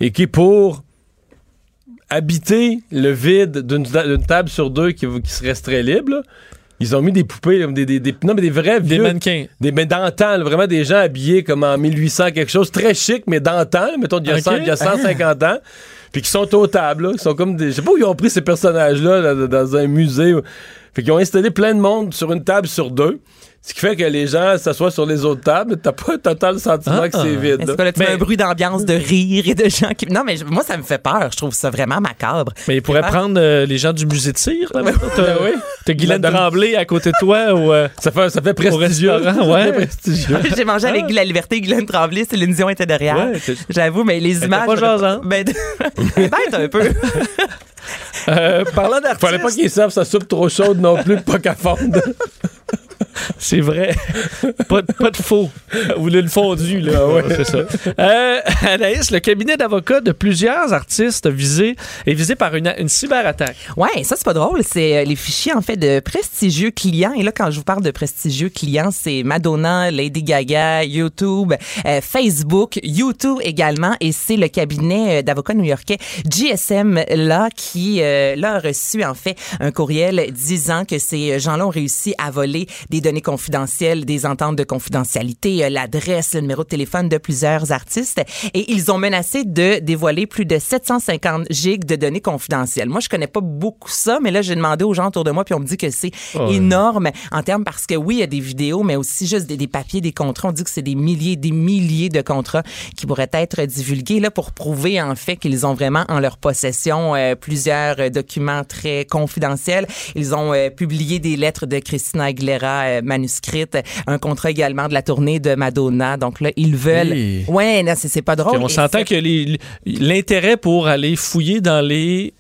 et qui, pour habiter le vide d'une table sur deux qui, qui se resterait libre, là, ils ont mis des poupées, des, des, des- non, mais des vrais Des vieux- mannequins. Des, mais d'antan, là, vraiment des gens habillés comme en 1800 quelque chose, très chic, mais d'antan, mettons, il y a, Ok. 100 il y a 150 ans, puis qui sont aux tables, qui sont comme des... Je sais pas où ils ont pris ces personnages-là, là, dans un musée. Fait qu'ils ont installé plein de monde sur une table sur deux, ce qui fait que les gens s'assoient sur les autres tables, t'as pas un total sentiment Ah. que c'est vide. Là. que là, tu Mais- as un bruit d'ambiance de rire et de gens qui... Non, mais je- moi, ça me fait peur. Je trouve ça vraiment macabre. Mais ils pourraient Ah. prendre euh, les gens du musée de cire. là. T'as Ben oui. t'as Guylaine Madame- Tremblay à côté de toi ou euh, Ça fait, ça fait prestigieux. Ouais. prestigieux. J'ai mangé avec Guy La Liberté, Guylaine Tremblay, Céline Dion était derrière. Ouais, c'est- J'avoue, mais les images... pas jasante. Ben, ben, bête un peu. Euh, parlant d'artistes, Fallait pas qu'ils servent sa soupe trop chaude non plus, pas qu'à fondre. C'est vrai. pas, de- pas de faux. Vous le fondu, là. Ah c'est ça. Euh, Anaïs, le cabinet d'avocats de plusieurs artistes visés est visé par une, une cyberattaque. Ouais, ça c'est pas drôle, c'est euh, les fichiers en fait de prestigieux clients et là quand je vous parle de prestigieux clients, c'est Madonna, Lady Gaga, YouTube, euh, Facebook, YouTube également et c'est le cabinet d'avocats new-yorkais GSM là qui euh, là a reçu en fait un courriel disant que ces gens-là ont réussi à voler des données confidentielles, des ententes de confidentialité, euh, l'adresse, le numéro de téléphone de plusieurs artistes et ils ont menacé de dévoiler plus de 750 gigs de données confidentielles. Moi, je connais pas beaucoup ça, mais là, j'ai demandé aux gens autour de moi, puis on me dit que c'est ouais. énorme en termes parce que oui, il y a des vidéos, mais aussi juste des, des papiers, des contrats. On dit que c'est des milliers, des milliers de contrats qui pourraient être divulgués là pour prouver en fait qu'ils ont vraiment en leur possession euh, plusieurs documents très confidentiels. Ils ont euh, publié des lettres de Christina Aguilera euh, manuscrites, un contrat également de la tournée de Madonna. Donc là, ils veulent. Ouais, non, c'est c'est pas drôle. on s'entend que l'intérêt pour aller fouiller dans les.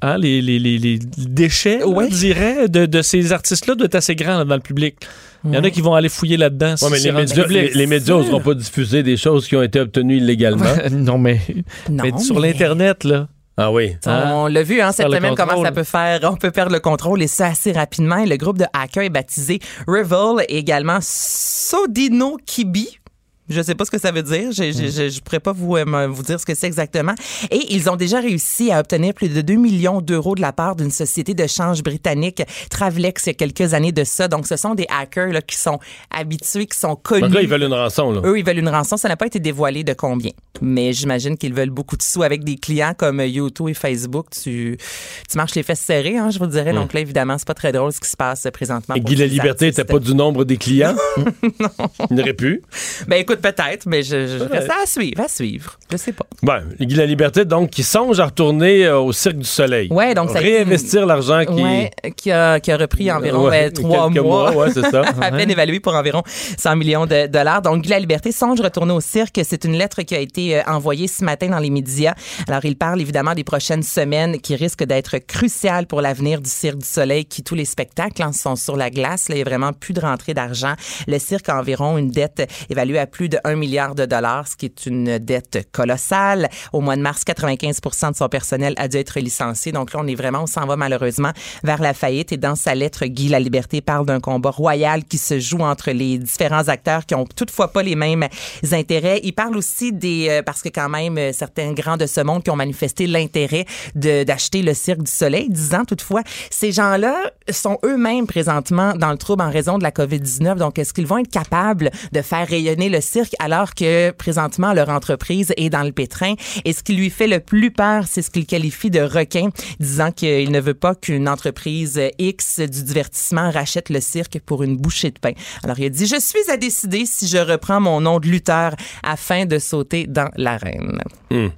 hein, les, les, les, les déchets, Ouais. on dirait, de, de ces artistes-là doit être assez grand là, dans le public. Il y en a qui vont aller fouiller là-dedans. si Ouais, mais c'est les médias, les, les médias n'oseront pas diffuser des choses qui ont été obtenues illégalement. non, mais, Non, mais sur mais- l'Internet, là. Ah oui. Hein? On l'a vu hein, cette semaine comment ça peut faire. On peut perdre le contrôle et ça assez rapidement. Et le groupe de hackers est baptisé Revol et également Sodino Kibi. Je sais pas ce que ça veut dire. Je, je, je pourrais pas vous, euh, vous dire ce que c'est exactement. Et ils ont déjà réussi à obtenir plus de 2 millions d'euros de la part d'une société de change britannique, Travelex, il y a quelques années de ça. Donc, ce sont des hackers là, qui sont habitués, qui sont connus. Donc là, ils veulent une rançon. Là. Eux, ils veulent une rançon. Ça n'a pas été dévoilé de combien. Mais j'imagine qu'ils veulent beaucoup de sous avec des clients comme YouTube et Facebook. Tu, tu marches les fesses serrées, hein, je vous dirais. Donc là, évidemment, c'est pas très drôle ce qui se passe présentement. Et Guy La Liberté n'était pas du nombre des clients? Il n'aurait pu. Ben écoute, peut-être, mais je, je reste à suivre, à suivre. Je sais pas. Ben, Guy La Liberté, donc, qui songe à retourner euh, au Cirque du Soleil. Ouais, donc ça a été Réinvestir l'argent qui. Ouais, qui, a, qui a repris environ Ouais, euh, trois quelques mois. mois, ouais, c'est ça. à peine évalué pour environ 100 millions de dollars. Donc, Guy La Liberté songe retourner au cirque. C'est une lettre qui a été euh, envoyée ce matin dans les médias. Alors, il parle évidemment des prochaines semaines qui risquent d'être cruciales pour l'avenir du Cirque du Soleil, qui tous les spectacles hein, sont sur la glace. Là, il y a vraiment plus de rentrée d'argent. Le cirque a environ une dette évaluée à plus plus de 1 milliard de dollars, ce qui est une dette colossale. Au mois de mars, 95% de son personnel a dû être licencié. Donc là, on est vraiment, on s'en va malheureusement vers la faillite. Et dans sa lettre, Guy La Liberté parle d'un combat royal qui se joue entre les différents acteurs qui ont toutefois pas les mêmes intérêts. Il parle aussi des, euh, parce que quand même, euh, certains grands de ce monde qui ont manifesté l'intérêt d'acheter le Cirque du Soleil, disant toutefois, ces gens-là sont eux-mêmes présentement dans le trouble en raison de la COVID-19. Donc, est-ce qu'ils vont être capables de faire rayonner le cirque alors que présentement leur entreprise est dans le pétrin? Et ce qui lui fait le plus peur, c'est ce qu'il qualifie de requin, disant qu'il ne veut pas qu'une entreprise X du divertissement rachète le cirque pour une bouchée de pain. Alors, il a dit, je suis à décider si je reprends mon nom de lutteur afin de sauter dans l'arène. Hum.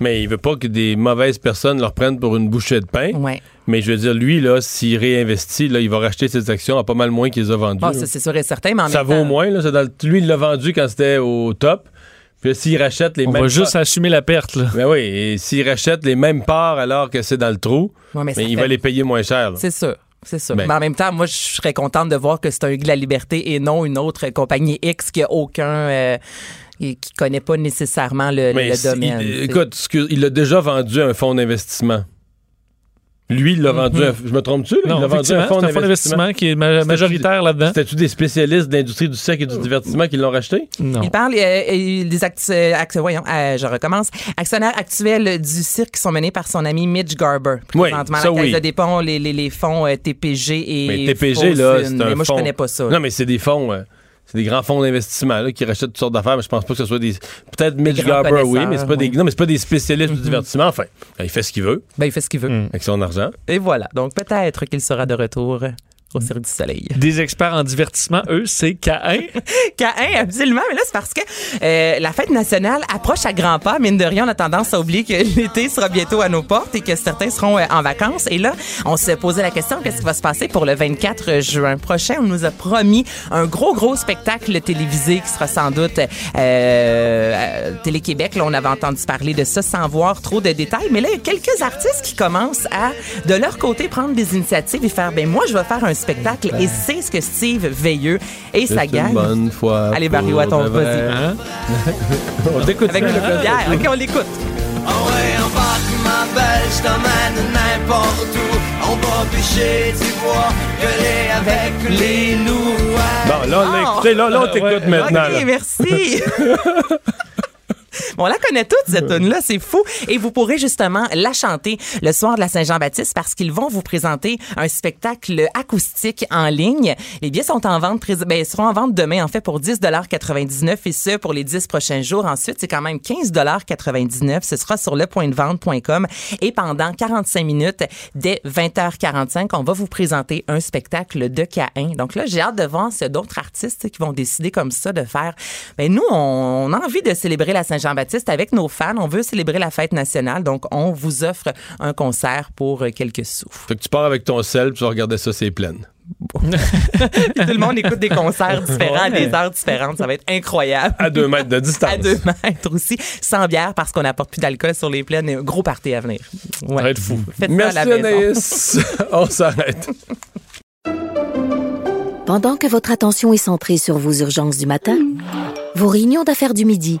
Mais il veut pas que des mauvaises personnes leur prennent pour une bouchée de pain. Ouais. Mais je veux dire, lui, là, s'il réinvestit, là, il va racheter ses actions à pas mal moins qu'il les a vendues. Ah, ça, c'est sûr et certain, mais en ça même vaut temps- moins. Là, c'est dans le- lui, il l'a vendu quand c'était au top. Puis s'il rachète les On mêmes va juste parts- assumer la perte. Là. Ben oui, et s'il rachète les mêmes parts alors que c'est dans le trou, Ouais, mais mais il fait- va les payer moins cher. là. C'est ça. C'est ça. Ben. Mais en même temps, moi, je serais contente de voir que c'est un Hugues de la Liberté et non une autre compagnie X qui a aucun. euh, et qui connaît pas nécessairement le, Mais domaine. il- écoute, il a déjà vendu un fonds d'investissement. Lui, il l'a vendu. un- je me trompe-tu? il a vendu un fonds c'est un fonds d'investissement qui est ma- majoritaire des- là-dedans. C'était-tu des spécialistes de l'industrie du cirque et du divertissement qui l'ont racheté? Non. Il parle euh, euh, des euh, voyons, euh, je recommence. Actionnaires actuels du cirque qui sont menés par son ami Mitch Garber. Oui, Présentement, ça, la oui. de les, les, les fonds euh, TPG et Mais TPG, là, c'est un Mais moi, fonds- je connais pas ça. Non, mais c'est des fonds. C'est des grands fonds d'investissement là, qui rachètent toutes sortes d'affaires, mais je pense pas que ce soit des. Peut-être Mitch Garber, oui, mais c'est pas des. oui. Non, mais c'est pas des spécialistes du divertissement. Enfin, il fait ce qu'il veut Ben, il fait ce qu'il veut. Mm. avec son argent. Et voilà. Donc, peut-être qu'il sera de retour au Cirque du Soleil. Des experts en divertissement, eux, c'est K1. K1, absolument. Mais là, c'est parce que euh, la fête nationale approche à grands pas. Mine de rien, on a tendance à oublier que l'été sera bientôt à nos portes et que certains seront euh, en vacances. Et là, on s'est posé la question, qu'est-ce qui va se passer pour le 24 juin prochain? On nous a promis un gros, gros spectacle télévisé qui sera sans doute euh, à Télé-Québec. Là, on avait entendu parler de ça sans voir trop de détails. Mais là, il y a quelques artistes qui commencent à, de leur côté, prendre des initiatives et faire, ben moi, je vais faire un spectacle. Et c'est ce que Steve Veilleux et sa une gang bonne fois. Allez, Mario, attends, de vas-y. Hein? On t'écoute. avec le bière. OK, on l'écoute. Ouais, embarque ma belle, je t'emmène n'importe où. On va pêcher du bois, gueuler avec les loups. Ouais. Bon, là, on l'a écouté. Là, là, on t'écoute Ouais. maintenant. OK, là. merci. Bon, on la connaît toute, cette tune-là, c'est fou. Et vous pourrez justement la chanter le soir de la Saint-Jean-Baptiste parce qu'ils vont vous présenter un spectacle acoustique en ligne. Les billets sont en vente, ben, seront en vente demain, en fait, pour 10,99 et ce, pour les 10 prochains jours. Ensuite, c'est quand même 15,99 Ce sera sur lepointdevente.com et pendant 45 minutes, dès 20h45, on va vous présenter un spectacle de K1. Donc là, j'ai hâte de voir s'il d'autres artistes qui vont décider comme ça de faire. Ben nous, on, on a envie de célébrer la Saint-Jean-Baptiste avec nos fans. On veut célébrer la fête nationale. Donc, on vous offre un concert pour euh, quelques sous. Fait que tu pars avec ton sel, puis tu vas regarder ça, c'est plein. Tout le monde écoute des concerts différents à Ouais. des heures différentes. Ça va être incroyable. À deux mètres de distance. À deux mètres aussi, sans bière parce qu'on n'apporte plus d'alcool sur les plaines. Et un gros party à venir. Ouais. Ça va être fou. Faites ça à Merci la. Anaïs. on s'arrête. Pendant que votre attention est centrée sur vos urgences du matin, vos réunions d'affaires du midi,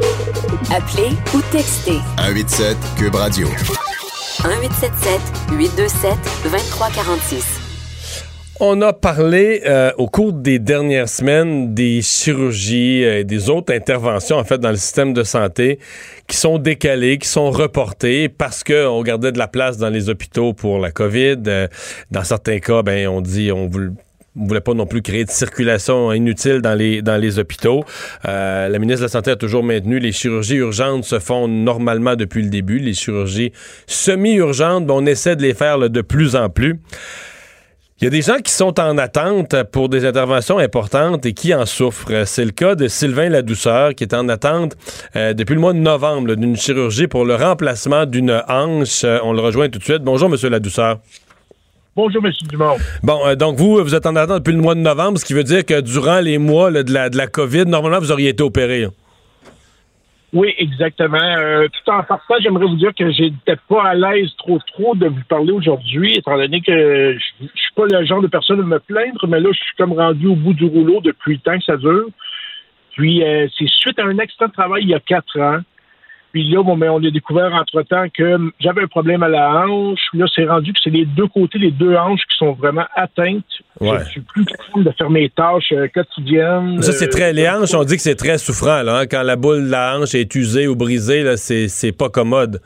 Appelez ou textez 187 Cube Radio. 1877 827 2346. On a parlé euh, au cours des dernières semaines des chirurgies et des autres interventions en fait dans le système de santé qui sont décalées, qui sont reportées parce que on gardait de la place dans les hôpitaux pour la COVID. Euh, dans certains cas, ben on dit on voulait on voulait pas non plus créer de circulation inutile dans les dans les hôpitaux. Euh, la ministre de la Santé a toujours maintenu les chirurgies urgentes se font normalement depuis le début. Les chirurgies semi-urgentes, ben, on essaie de les faire là, de plus en plus. Il y a des gens qui sont en attente pour des interventions importantes et qui en souffrent. C'est le cas de Sylvain Ladouceur qui est en attente euh, depuis le mois de novembre d'une chirurgie pour le remplacement d'une hanche. Euh, on le rejoint tout de suite. Bonjour, Monsieur Ladouceur. Bonjour, M. Dumont. Bon, euh, donc vous, vous êtes en attente depuis le mois de novembre, ce qui veut dire que durant les mois là, de, la, de la COVID, normalement, vous auriez été opéré. hein? Oui, exactement. Euh, tout en partant, j'aimerais vous dire que j'étais pas à l'aise trop trop de vous parler aujourd'hui, étant donné que je, je suis pas le genre de personne à me plaindre, mais là, je suis comme rendu au bout du rouleau depuis le temps que ça dure. Puis euh, c'est suite à un accident de travail il y a quatre ans. Puis là, bon, mais on a découvert entre-temps que j'avais un problème à la hanche. Là, c'est rendu que c'est les deux côtés, les deux hanches qui sont vraiment atteintes. Ouais. Je suis plus capable de faire mes tâches euh, quotidiennes. Ça, c'est Euh, très. Les hanches, on dit que c'est très souffrant, là, hein. Quand la boule de la hanche est usée ou brisée, là, c'est c'est pas commode.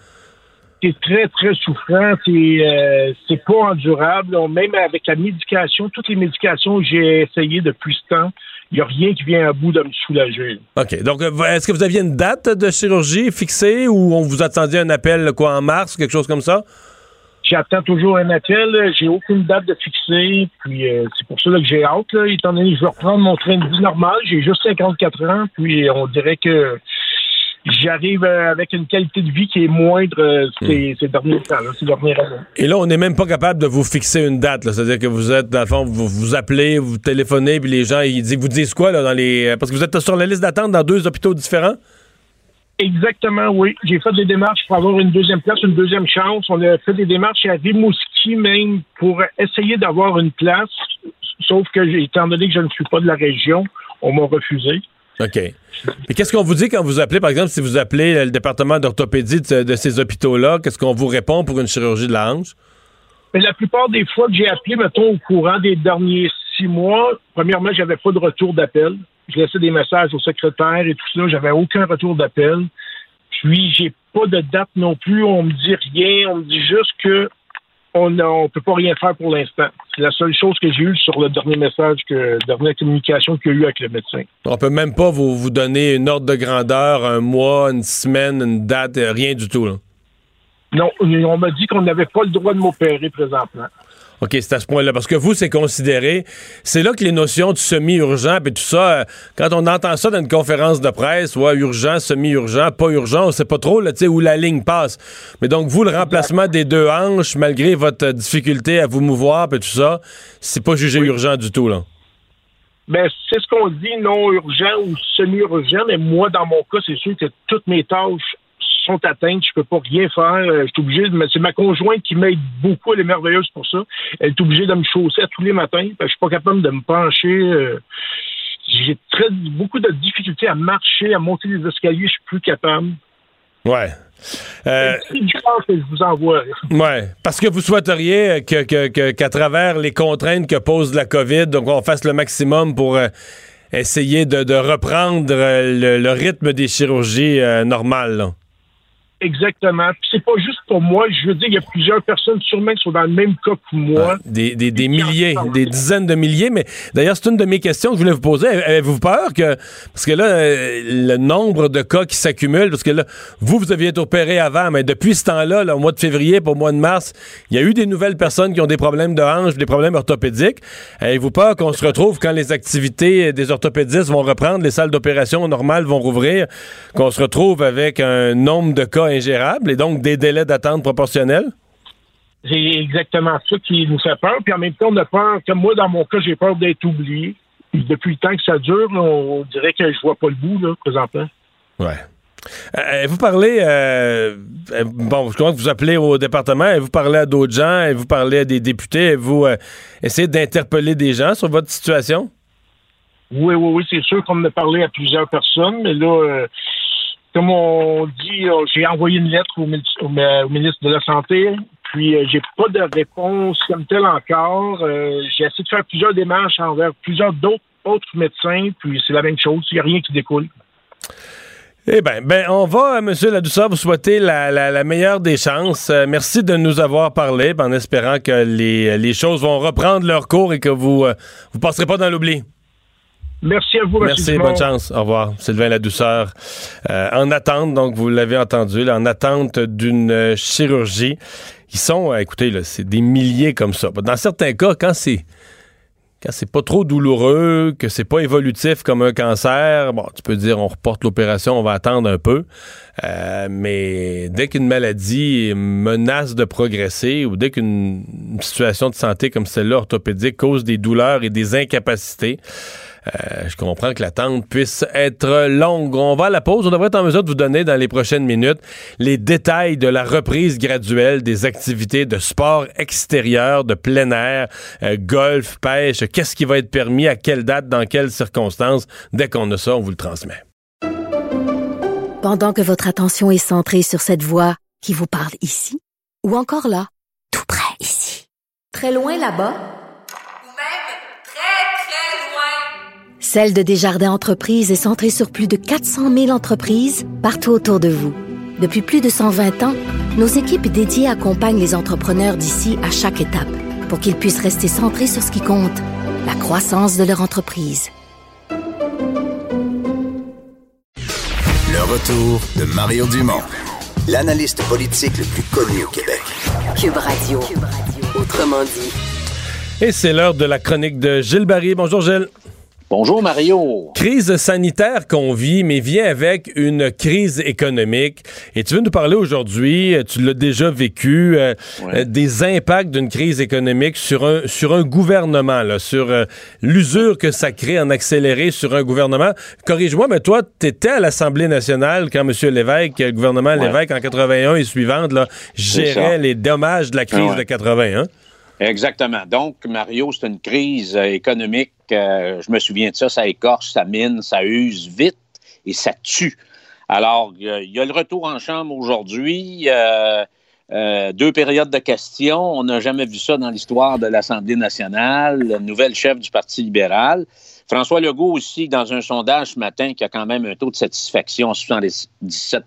c'est très, très souffrant. C'est euh, c'est pas endurable. Même avec la médication, toutes les médications que j'ai essayées depuis ce temps, il n'y a rien qui vient à bout de me soulager. OK. Donc, euh, est-ce que vous aviez une date de chirurgie fixée ou on vous attendait un appel, quoi, en mars, quelque chose comme ça? J'attends toujours un appel. J'ai aucune date de fixée. Puis euh, c'est pour ça là, que j'ai hâte. Là, étant donné que je vais reprendre mon train de vie normal. J'ai juste 54 ans. Puis on dirait que j'arrive euh, avec une qualité de vie qui est moindre euh, ces, ces derniers temps, là, ces dernières années. Et là, on n'est même pas capable de vous fixer une date. C'est-à-dire que vous êtes, dans le fond, vous, vous appelez, vous téléphonez, puis les gens, ils disent, vous disent quoi, là, dans les. euh, Parce que vous êtes sur la liste d'attente dans deux hôpitaux différents? Exactement, oui. J'ai fait des démarches pour avoir une deuxième place, une deuxième chance. On a fait des démarches à Rimouski même pour essayer d'avoir une place. Sauf que, étant donné que je ne suis pas de la région, on m'a refusé. OK. Et qu'est-ce qu'on vous dit quand vous appelez, par exemple, si vous appelez le département d'orthopédie de, de ces hôpitaux-là, qu'est-ce qu'on vous répond pour une chirurgie de la hanche? Mais la plupart des fois que j'ai appelé, mettons, au courant des derniers six mois, premièrement, j'avais pas de retour d'appel. Je laissais des messages au secrétaire et tout ça. J'avais aucun retour d'appel. Puis, j'ai pas de date non plus. On me dit rien. On me dit juste que on ne peut pas rien faire pour l'instant. C'est la seule chose que j'ai eue sur le dernier message, que dernière communication qu'il y a eu avec le médecin. On peut même pas vous, vous donner une ordre de grandeur, un mois, une semaine, une date, rien du tout, là. Non, on m'a dit qu'on n'avait pas le droit de m'opérer présentement. OK, c'est à ce point-là. Parce que vous, c'est considéré. C'est là que les notions de semi-urgent et tout ça, euh, quand on entend ça dans une conférence de presse, ouais, urgent, semi-urgent, pas urgent, on sait pas trop, là, tu sais, où la ligne passe. Mais donc, vous, le remplacement des deux hanches, malgré votre difficulté à vous mouvoir et tout ça, c'est pas jugé urgent du tout, là. Ben, c'est ce qu'on dit, non urgent ou semi-urgent, mais moi, dans mon cas, c'est sûr que toutes mes tâches sont atteintes, je peux pas rien faire, euh, je suis obligé de, c'est ma conjointe qui m'aide beaucoup, elle est merveilleuse pour ça, elle est obligée de me chausser à tous les matins, parce que je suis pas capable de me pencher, euh, j'ai très, beaucoup de difficultés à marcher, à monter les escaliers, je suis plus capable. Ouais. Euh, que je vous envoie. Ouais, parce que vous souhaiteriez que, que- que- qu'à travers les contraintes que pose la COVID, donc on fasse le maximum pour euh, essayer de, de reprendre euh, le, le rythme des chirurgies normales. là. Exactement. Puis c'est pas juste pour moi. Je veux dire, il y a plusieurs personnes sûrement qui sont dans le même cas que moi. Des, des- des milliers, des dizaines de milliers. Mais d'ailleurs, c'est une de mes questions que je voulais vous poser. Avez-vous peur que. Parce que là, euh, le nombre de cas qui s'accumulent, parce que là, vous, vous aviez été opéré avant, mais depuis ce temps-là, là, au mois de février pour au mois de mars, il y a eu des nouvelles personnes qui ont des problèmes de hanche, des problèmes orthopédiques. Avez-vous peur qu'on se retrouve quand les activités des orthopédistes vont reprendre, les salles d'opération normales vont rouvrir, qu'on se retrouve avec un nombre de cas ingérables et donc des délais d'attente proportionnels? C'est exactement ça qui nous fait peur. Puis en même temps, on a peur, comme moi, dans mon cas, j'ai peur d'être oublié. Puis depuis le temps que ça dure, on dirait que je vois pas le bout, là, présentement. Ouais. Euh, vous parlez, euh, euh, bon, je comprends que vous appelez au département, et vous parlez à d'autres gens, et vous parlez à des députés, et vous euh, essayez d'interpeller des gens sur votre situation? Oui, oui, oui, c'est sûr qu'on en a parlé à plusieurs personnes, mais là, euh, comme on dit, euh, j'ai envoyé une lettre au, mini- au mi- au ministre de la Santé, puis euh, j'ai pas de réponse comme telle encore. Euh, j'ai essayé de faire plusieurs démarches envers plusieurs d'autres autres médecins, puis c'est la même chose, il n'y a rien qui découle. Eh bien, ben, on va, Monsieur Ladouceur, vous souhaiter la, la- la meilleure des chances. Merci de nous avoir parlé, en espérant que les, choses vont reprendre leur cours et que vous ne passerez pas dans l'oubli. Merci à vous, M. Merci, bonne chance. Au revoir. Sylvain Ladouceur. Euh, en attente, donc vous l'avez entendu, là, en attente d'une euh, chirurgie. qui sont, euh, écoutez, c'est des milliers comme ça. Dans certains cas, quand c'est quand c'est pas trop douloureux, que c'est pas évolutif comme un cancer, bon, tu peux dire on reporte l'opération, on va attendre un peu. Euh, mais dès qu'une maladie menace de progresser ou dès qu'une situation de santé comme celle-là orthopédique cause des douleurs et des incapacités, euh, je comprends que l'attente puisse être longue. On va à la pause. On devrait être en mesure de vous donner dans les prochaines minutes les détails de la reprise graduelle des activités de sport extérieur, de plein air, euh, golf, pêche. Qu'est-ce qui va être permis, à quelle date, dans quelles circonstances? Dès qu'on a ça, on vous le transmet. Pendant que votre attention est centrée sur cette voix qui vous parle ici, ou encore là, tout près ici, très loin là-bas, Celle de Desjardins Entreprises est centrée sur plus de 400 000 entreprises partout autour de vous. Depuis plus de 120 ans, nos équipes dédiées accompagnent les entrepreneurs d'ici à chaque étape pour qu'ils puissent rester centrés sur ce qui compte, la croissance de leur entreprise. Le retour de Mario Dumont, l'analyste politique le plus connu au Québec. Cube Radio. Autrement dit. Et c'est l'heure de la chronique de Gilles Barry. Bonjour Gilles. Bonjour Mario. Crise sanitaire qu'on vit, mais vient avec une crise économique. Et tu veux nous parler aujourd'hui, tu l'as déjà vécu, euh, euh, des impacts d'une crise économique sur un, sur un gouvernement, là, sur euh, l'usure que ça crée en accéléré sur un gouvernement. Corrige-moi, mais toi, tu étais à l'Assemblée nationale quand M. Lévesque, le gouvernement Lévesque en 81 et suivante, là, gérait les dommages de la crise de 81. Exactement. Donc, Mario, c'est une crise euh, économique. Euh, je me souviens de ça, ça écorche, ça mine, ça use vite et ça tue. Alors, il y a le retour en chambre aujourd'hui. Euh, deux périodes de questions. On n'a jamais vu ça dans l'histoire de l'Assemblée nationale. Le nouvel chef du Parti libéral. François Legault aussi, dans un sondage ce matin, qui a quand même un taux de satisfaction à 77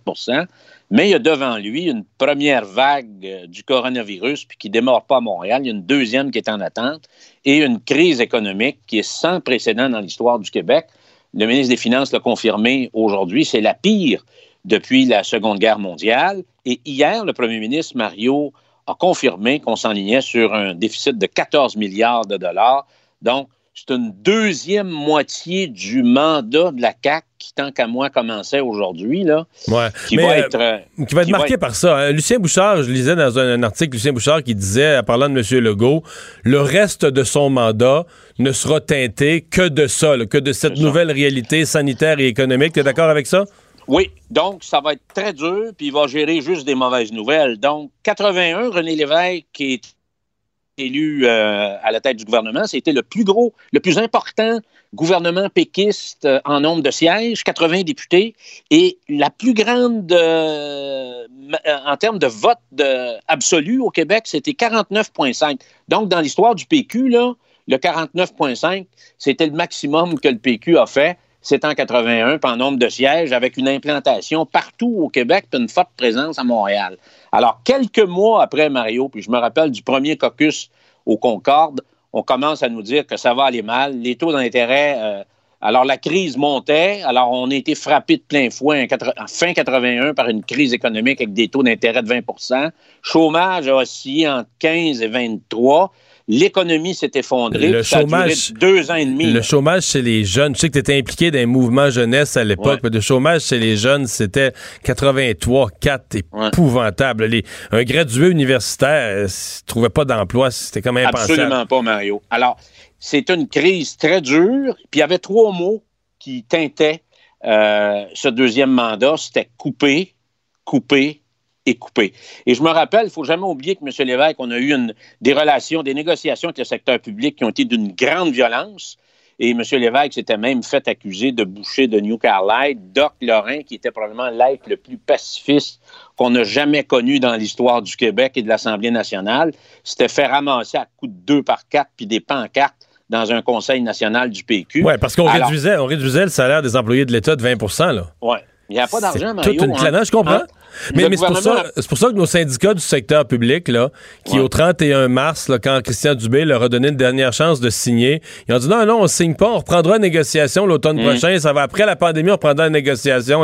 mais il y a devant lui une première vague euh, du coronavirus, puis qui ne démarre pas à Montréal. Il y a une deuxième qui est en attente et une crise économique qui est sans précédent dans l'histoire du Québec. Le ministre des Finances l'a confirmé aujourd'hui, c'est la pire depuis la Seconde Guerre mondiale. Et hier, le premier ministre Mario a confirmé qu'on s'enlignait sur un déficit de 14 milliards de dollars. Donc, c'est une deuxième moitié du mandat de la CAC qui, tant qu'à moi, commençait aujourd'hui, là. Qui, va être, euh, qui va être marqué par ça. Hein. Lucien Bouchard, je lisais dans un, article, Lucien Bouchard qui disait, en parlant de M. Legault, le reste de son mandat ne sera teinté que de ça, que de cette nouvelle réalité sanitaire et économique. Tu es d'accord avec ça? Oui, donc ça va être très dur, puis il va gérer juste des mauvaises nouvelles. Donc, 81, René Lévesque, qui est élu euh, à la tête du gouvernement, c'était le plus gros, le plus important gouvernement péquiste euh, en nombre de sièges, 80 députés, et la plus grande, euh, en termes de vote absolu au Québec, c'était 49,5. Donc, dans l'histoire du PQ, là, le 49,5, c'était le maximum que le PQ a fait. C'est en 81, en nombre de sièges, avec une implantation partout au Québec, et une forte présence à Montréal. Alors, quelques mois après Mario, puis je me rappelle du premier caucus au Concorde, on commence à nous dire que ça va aller mal. Les taux d'intérêt, euh, alors la crise montait, alors on a été frappé de plein fouet en, fin 81 par une crise économique avec des taux d'intérêt de 20% Chômage a oscillé entre 15 et 23 l'économie s'est effondrée. Le chômage, deux ans et demi. Le chômage chez les jeunes, tu sais que tu étais impliqué dans un mouvement jeunesse à l'époque, mais le chômage chez les jeunes, c'était 83, 4, épouvantable. un gradué universitaire ne euh, trouvait pas d'emploi, c'était quand même impensable. Absolument pas, Mario. Alors, c'est une crise très dure, puis il y avait trois mots qui teintaient euh, ce deuxième mandat, c'était couper, couper, coupé. Et je me rappelle, il ne faut jamais oublier que M. Lévesque, on a eu des relations, des négociations avec le secteur public qui ont été d'une grande violence. Et M. Lévesque s'était même fait accuser de boucher de New Carlisle Doc Lorrain, qui était probablement l'être le plus pacifiste qu'on a jamais connu dans l'histoire du Québec et de l'Assemblée nationale, s'était fait ramasser à coups de deux par quatre puis des pancartes dans un conseil national du PQ. Oui, parce qu'on réduisait, on réduisait le salaire des employés de l'État de 20 Oui. Il n'y a pas d'argent, Mario. toute une hein? je comprends. Hein? Mais, c'est pour, ça que nos syndicats du secteur public, là, qui au 31 mars, là, quand Christian Dubé leur a donné une dernière chance de signer, ils ont dit non, non, on signe pas, on reprendra une négociation l'automne mmh. prochain, ça va après la pandémie, on reprendra une négociation.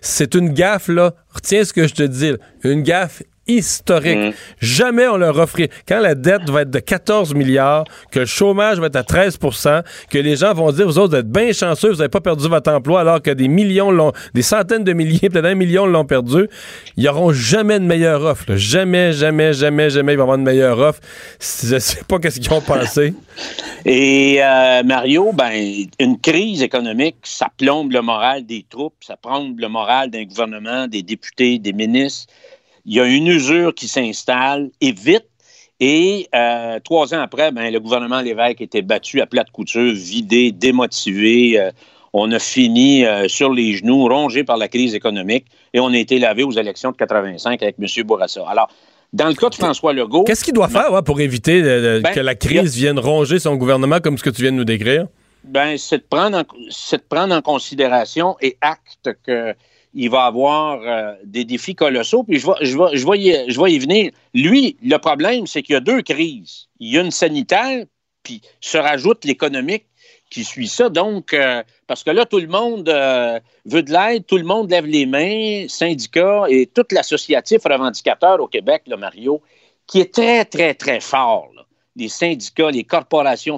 C'est une gaffe, là. Retiens ce que je te dis. Une gaffe historique. Mm. Jamais on leur offrit. Quand la dette va être de 14 milliards, que le chômage va être à 13% que les gens vont dire, vous autres, vous êtes bien chanceux, vous n'avez pas perdu votre emploi alors que des millions l'ont, des centaines de milliers, peut-être un million l'ont perdu, ils n'auront jamais de meilleure offre. là. Jamais, jamais, jamais, jamais ils vont avoir une meilleure offre. Je sais pas qu'est-ce qu'ils ont pensé. Et euh, Mario, ben, une crise économique, ça plombe le moral des troupes, ça plombe le moral d'un gouvernement, des députés, des ministres. Il y a une usure qui s'installe et vite. Et euh, trois ans après, ben, le gouvernement Lévesque était battu à plate couture, vidé, démotivé. Euh, on a fini euh, sur les genoux, rongé par la crise économique, et on a été lavé aux élections de 85 avec M. Bourassa. Alors, dans le cas de François Legault... Qu'est-ce qu'il doit faire ouais, pour éviter Ben, que la crise vienne ronger son gouvernement comme ce que tu viens de nous décrire? Ben, c'est de prendre en, c'est de prendre en considération et acte qu'il va avoir euh, des défis colossaux. Puis je vais, y, venir. Lui, le problème, c'est qu'il y a deux crises. Il y a une sanitaire, puis se rajoute l'économique qui suit ça. Donc, euh, parce que là, tout le monde euh, veut de l'aide, tout le monde lève les mains, syndicats et tout l'associatif revendicateur au Québec, là, Mario, qui est très, très, très fort. Les syndicats, les corporations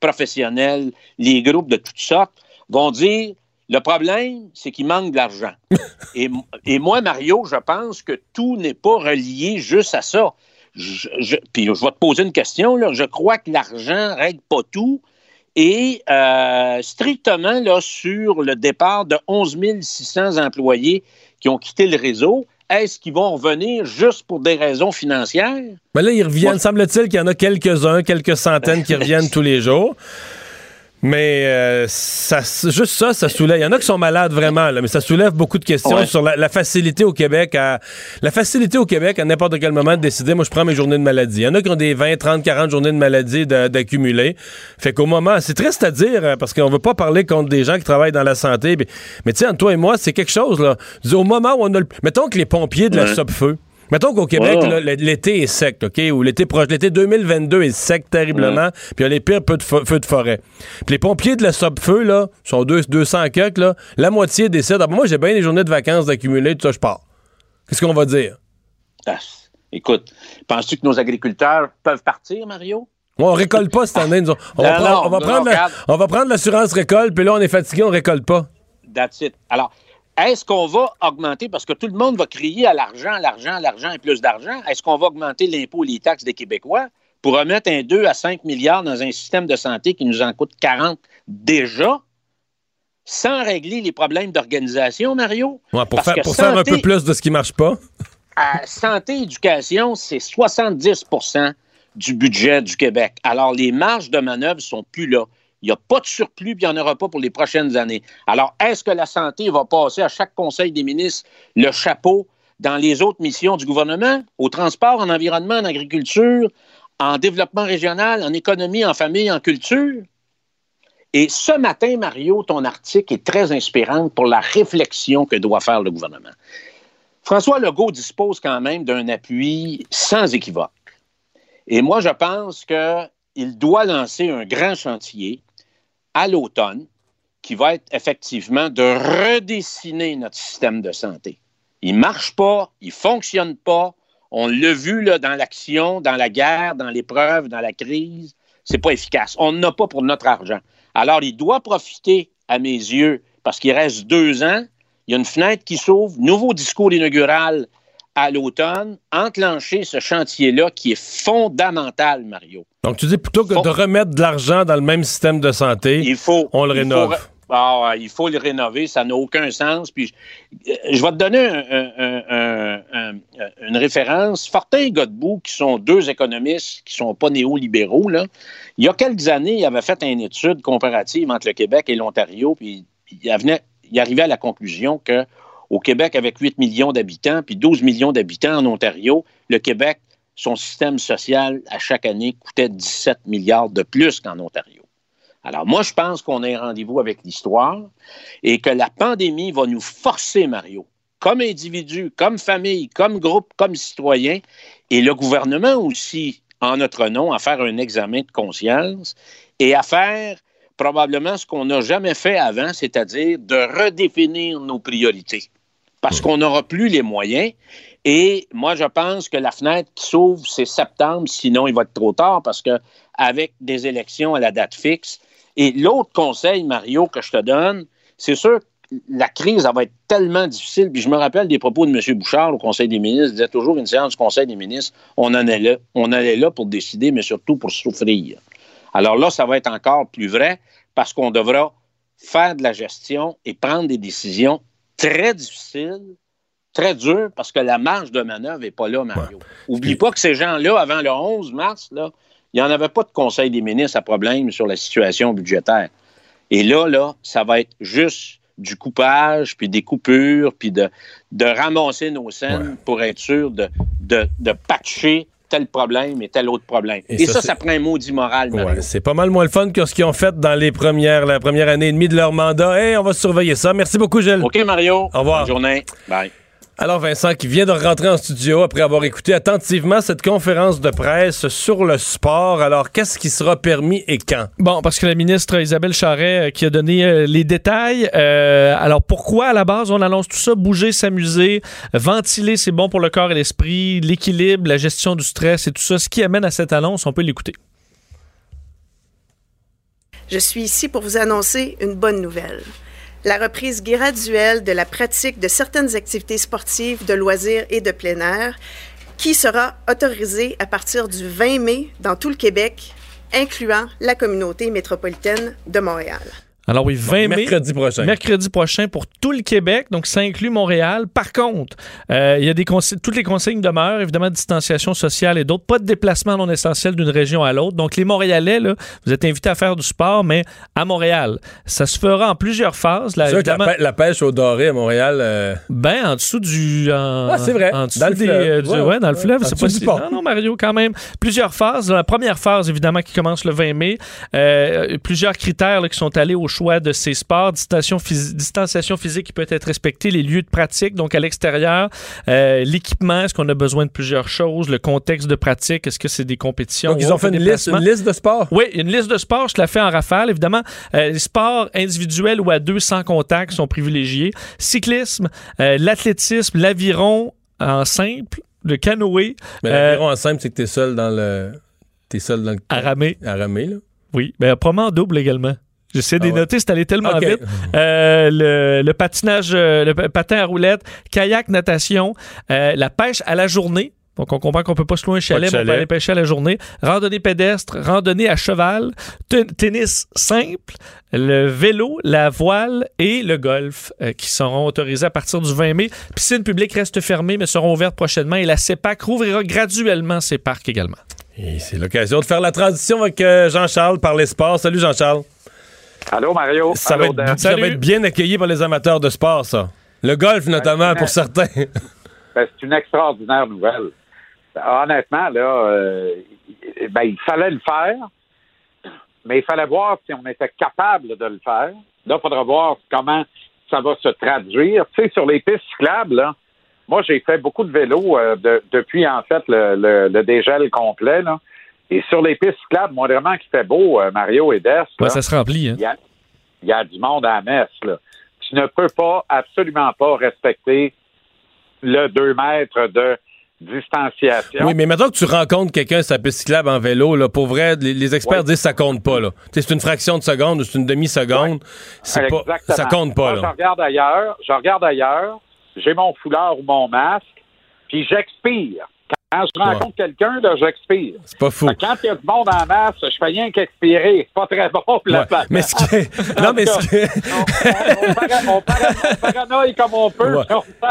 professionnelles, les groupes de toutes sortes vont dire le problème, c'est qu'il manque de l'argent. et, moi, Mario, je pense que tout n'est pas relié juste à ça. Je, je- puis je vais te poser une question. Là. Je crois que l'argent ne règle pas tout. Et euh, strictement là, sur le départ de 11 600 employés qui ont quitté le réseau, est-ce qu'ils vont revenir juste pour des raisons financières? Mais là, ils reviennent. Semble-t-il qu'il y en a quelques-uns, quelques centaines qui reviennent tous les jours. Mais euh, ça, juste ça, ça soulève. Il y en a qui sont malades vraiment, là, mais ça soulève beaucoup de questions Ouais. sur la, la facilité au Québec à la facilité au Québec à n'importe quel moment de décider. Moi, je prends mes journées de maladie. Il y en a qui ont des 20, 30, 40 journées de maladie d'accumuler. Fait qu'au moment, c'est triste à dire euh, parce qu'on veut pas parler contre des gens qui travaillent dans la santé. Mais, mais tu sais, entre toi et moi, c'est quelque chose là. Au moment où on a le, mettons que les pompiers de la Ouais. Sopfeu Mettons qu'au Québec, l'été est sec, OK? Ou l'été proche, l'été 2022 est sec terriblement, puis il y a les pires feux de, fo- feux de forêt. Puis les pompiers de la Sopfeu, là, sont deux, 200 quelques, là, la moitié décide, ah, ben, moi, j'ai bien des journées de vacances d'accumuler, tout ça, je pars. Qu'est-ce qu'on va dire? Ah, écoute, penses-tu que nos agriculteurs peuvent partir, Mario? Moi, on récolte pas cette année, nous autres. On, va Non, prendre- non, on va non, prendre la- regarde. on va prendre l'assurance récolte, puis là, on est fatigué, on récolte pas. That's it. Alors, est-ce qu'on va augmenter, parce que tout le monde va crier à l'argent, l'argent, l'argent et plus d'argent, est-ce qu'on va augmenter l'impôt et les taxes des Québécois pour remettre un 2 à 5 milliards dans un système de santé qui nous en coûte 40 déjà, sans régler les problèmes d'organisation, Mario? Ouais, pour Parce faire, que pour faire un peu plus de ce qui marche pas. à santé éducation, c'est 70% du budget du Québec. Alors, les marges de manœuvre sont plus là. Il n'y a pas de surplus, puis il n'y en aura pas pour les prochaines années. Alors, est-ce que la santé va passer à chaque Conseil des ministres le chapeau dans les autres missions du gouvernement, au transport, en environnement, en agriculture, en développement régional, en économie, en famille, en culture? Et ce matin, Mario, ton article est très inspirant pour la réflexion que doit faire le gouvernement. François Legault dispose quand même d'un appui sans équivoque. Et moi, je pense qu'il doit lancer un grand chantier à l'automne qui va être effectivement de redessiner notre système de santé. Il ne marche pas, il ne fonctionne pas. On l'a vu dans l'action, dans la guerre, dans l'épreuve, dans la crise. C'est pas efficace. On n'en a pas pour notre argent. Alors, il doit profiter, à mes yeux, parce qu'il reste deux ans. Il y a une fenêtre qui s'ouvre, nouveau discours inaugural à l'automne, enclencher ce chantier-là qui est fondamental, Mario. Donc, tu dis plutôt que de remettre de l'argent dans le même système de santé, Il faut, on le il rénove. faut- ah, il faut le rénover, ça n'a aucun sens. Puis je, je vais te donner un- un- un- un- un- une référence. Fortin et Godbout, qui sont deux économistes qui ne sont pas néolibéraux, là, il y a quelques années, ils avaient fait une étude comparative entre le Québec et l'Ontario, puis il, venait- il arrivait à la conclusion que au Québec, avec 8 millions d'habitants, puis 12 millions d'habitants en Ontario, le Québec, son système social à chaque année coûtait 17 milliards de plus qu'en Ontario. Alors moi, je pense qu'on a un rendez-vous avec l'histoire et que la pandémie va nous forcer, Mario, comme individu, comme famille, comme groupe, comme citoyen, et le gouvernement aussi, en notre nom, à faire un examen de conscience et à faire probablement ce qu'on n'a jamais fait avant, c'est-à-dire de redéfinir nos priorités. Parce qu'on n'aura plus les moyens. Et moi, je pense que la fenêtre qui s'ouvre, c'est septembre, sinon il va être trop tard parce que avec des élections à la date fixe. Et l'autre conseil, Mario, que je te donne, c'est sûr que la crise, elle va être tellement difficile. Puis je me rappelle des propos de M. Bouchard au Conseil des ministres. Il disait toujours une séance du Conseil des ministres, on en est là. On est là pour décider, mais surtout pour souffrir. Alors là, ça va être encore plus vrai parce qu'on devra faire de la gestion et prendre des décisions très difficiles, très dures, parce que la marge de manœuvre n'est pas là, Mario. Oublie pas que ces gens-là, avant le 11 mars, là, il n'y en avait pas de Conseil des ministres à problème sur la situation budgétaire. Et là, là, ça va être juste du coupage, puis des coupures, puis de, de ramasser nos scènes pour être sûr de, de, de patcher tel problème et tel autre problème. Et, Et ça, ça, prend un maudit moral. Ouais, c'est pas mal moins le fun que ce qu'ils ont fait dans les premières, la première année et demie de leur mandat. Hey, on va surveiller ça. Merci beaucoup, Gilles. OK, Mario. Au revoir. Bonne journée. Bye. Alors, Vincent, qui vient de rentrer en studio après avoir écouté attentivement cette conférence de presse sur le sport. Alors, qu'est-ce qui sera permis et quand? Bon, parce que la ministre Isabelle Charret euh, qui a donné euh, les détails. Euh, alors, pourquoi à la base on annonce tout ça? Bouger, s'amuser, ventiler, c'est bon pour le corps et l'esprit, l'équilibre, la gestion du stress et tout ça. Ce qui amène à cette annonce, on peut l'écouter. Je suis ici pour vous annoncer une bonne nouvelle. La reprise graduelle de la pratique de certaines activités sportives, de loisirs et de plein air qui sera autorisée à partir du 20 mai dans tout le Québec, incluant la communauté métropolitaine de Montréal. Alors oui, 20 mai. mercredi prochain. Mercredi prochain pour tout le Québec, donc ça inclut Montréal. Par contre, euh, il y a des toutes les consignes demeurent, évidemment, distanciation sociale et d'autres. Pas de déplacement non essentiel d'une région à l'autre. Donc les Montréalais, là, vous êtes invités à faire du sport, mais à Montréal. Ça se fera en plusieurs phases. Là, sûr que la, évidemment- pê- la pêche au doré à Montréal. euh, Ben, en dessous du. En, Ah, c'est vrai. En dessous Dans le des, fleuve. euh, du- Ouais, ouais, dans le fleuve. C'est pas du si- pont. Non, non, Mario, quand même. Plusieurs phases. La première phase, évidemment, qui commence le 20 mai. Euh, plusieurs critères là, qui sont allés au choix de ces sports. Distanciation, phys- distanciation physique qui peut être respectée. Les lieux de pratique, donc à l'extérieur. Euh, L'équipement, est-ce qu'on a besoin de plusieurs choses? Le contexte de pratique, est-ce que c'est des compétitions? Donc, ils ont fait une liste, une liste de sports. Oui, une liste de sports, je la fais en rafale. Évidemment, euh, les sports individuels ou à deux sans contact sont privilégiés. Cyclisme, euh, l'athlétisme, l'aviron en simple, le canoë. Mais l'aviron en simple, c'est que t'es seul dans le. T'es seul dans le. À ramer. À ramer, là. Oui, ben, probablement en double également. J'essaie de Ah les ouais. noter, c'est allé tellement vite. Euh, le, le patinage, euh, le pa- patin à roulette, kayak, natation, euh, la pêche à la journée. Donc, on comprend qu'on peut pas se louer un chalet, mais on peut aller pêcher à la journée. Randonnée pédestre, randonnée à cheval, te- tennis simple, le vélo, la voile et le golf euh, qui seront autorisés à partir du 20 mai. Piscines publiques restent fermées, mais seront ouvertes prochainement. Et la CEPAC rouvrira graduellement ses parcs également. Et c'est l'occasion de faire la transition avec Jean-Charles par les sports. Salut Jean-Charles. Allô, Mario? Ça, Allô, va être, Dan? ça va être bien accueilli par les amateurs de sport, ça. Le golf, notamment, pour certains. Ben, c'est une extraordinaire nouvelle. Honnêtement, là, euh, ben, il fallait le faire, mais il fallait voir si on était capable de le faire. Là, il faudra voir comment ça va se traduire. Tu sais, sur les pistes cyclables, là, moi, j'ai fait beaucoup de vélo euh, de- depuis, en fait, le, le, le dégel complet. Là. Et sur les pistes cyclables, moi, vraiment, qui fait beau, euh, Mario et Des, Ouais, là, ça se remplit. Hein? il y a, il y a du monde à la messe. Là. Tu ne peux pas, absolument pas respecter le 2 mètres de distanciation. Oui, mais maintenant que tu rencontres quelqu'un sur la piste cyclable en vélo, là, pour vrai, les, les experts Ouais. disent que ça compte pas. là. C'est une fraction de seconde ou c'est une demi-seconde. C'est pas, Exactement. ça compte pas. Moi, je Là. regarde ailleurs, je regarde ailleurs, j'ai mon foulard ou mon masque, puis j'expire. Quand je rencontre quelqu'un, là, j'expire. C'est pas fou. Quand il y a du monde en masse, je fais rien qu'expirer. C'est pas très bon pour la Ouais. planète. Mais ce qui est- non, mais ce qui est- on, on para- on paranoïe comme on peut. Ouais.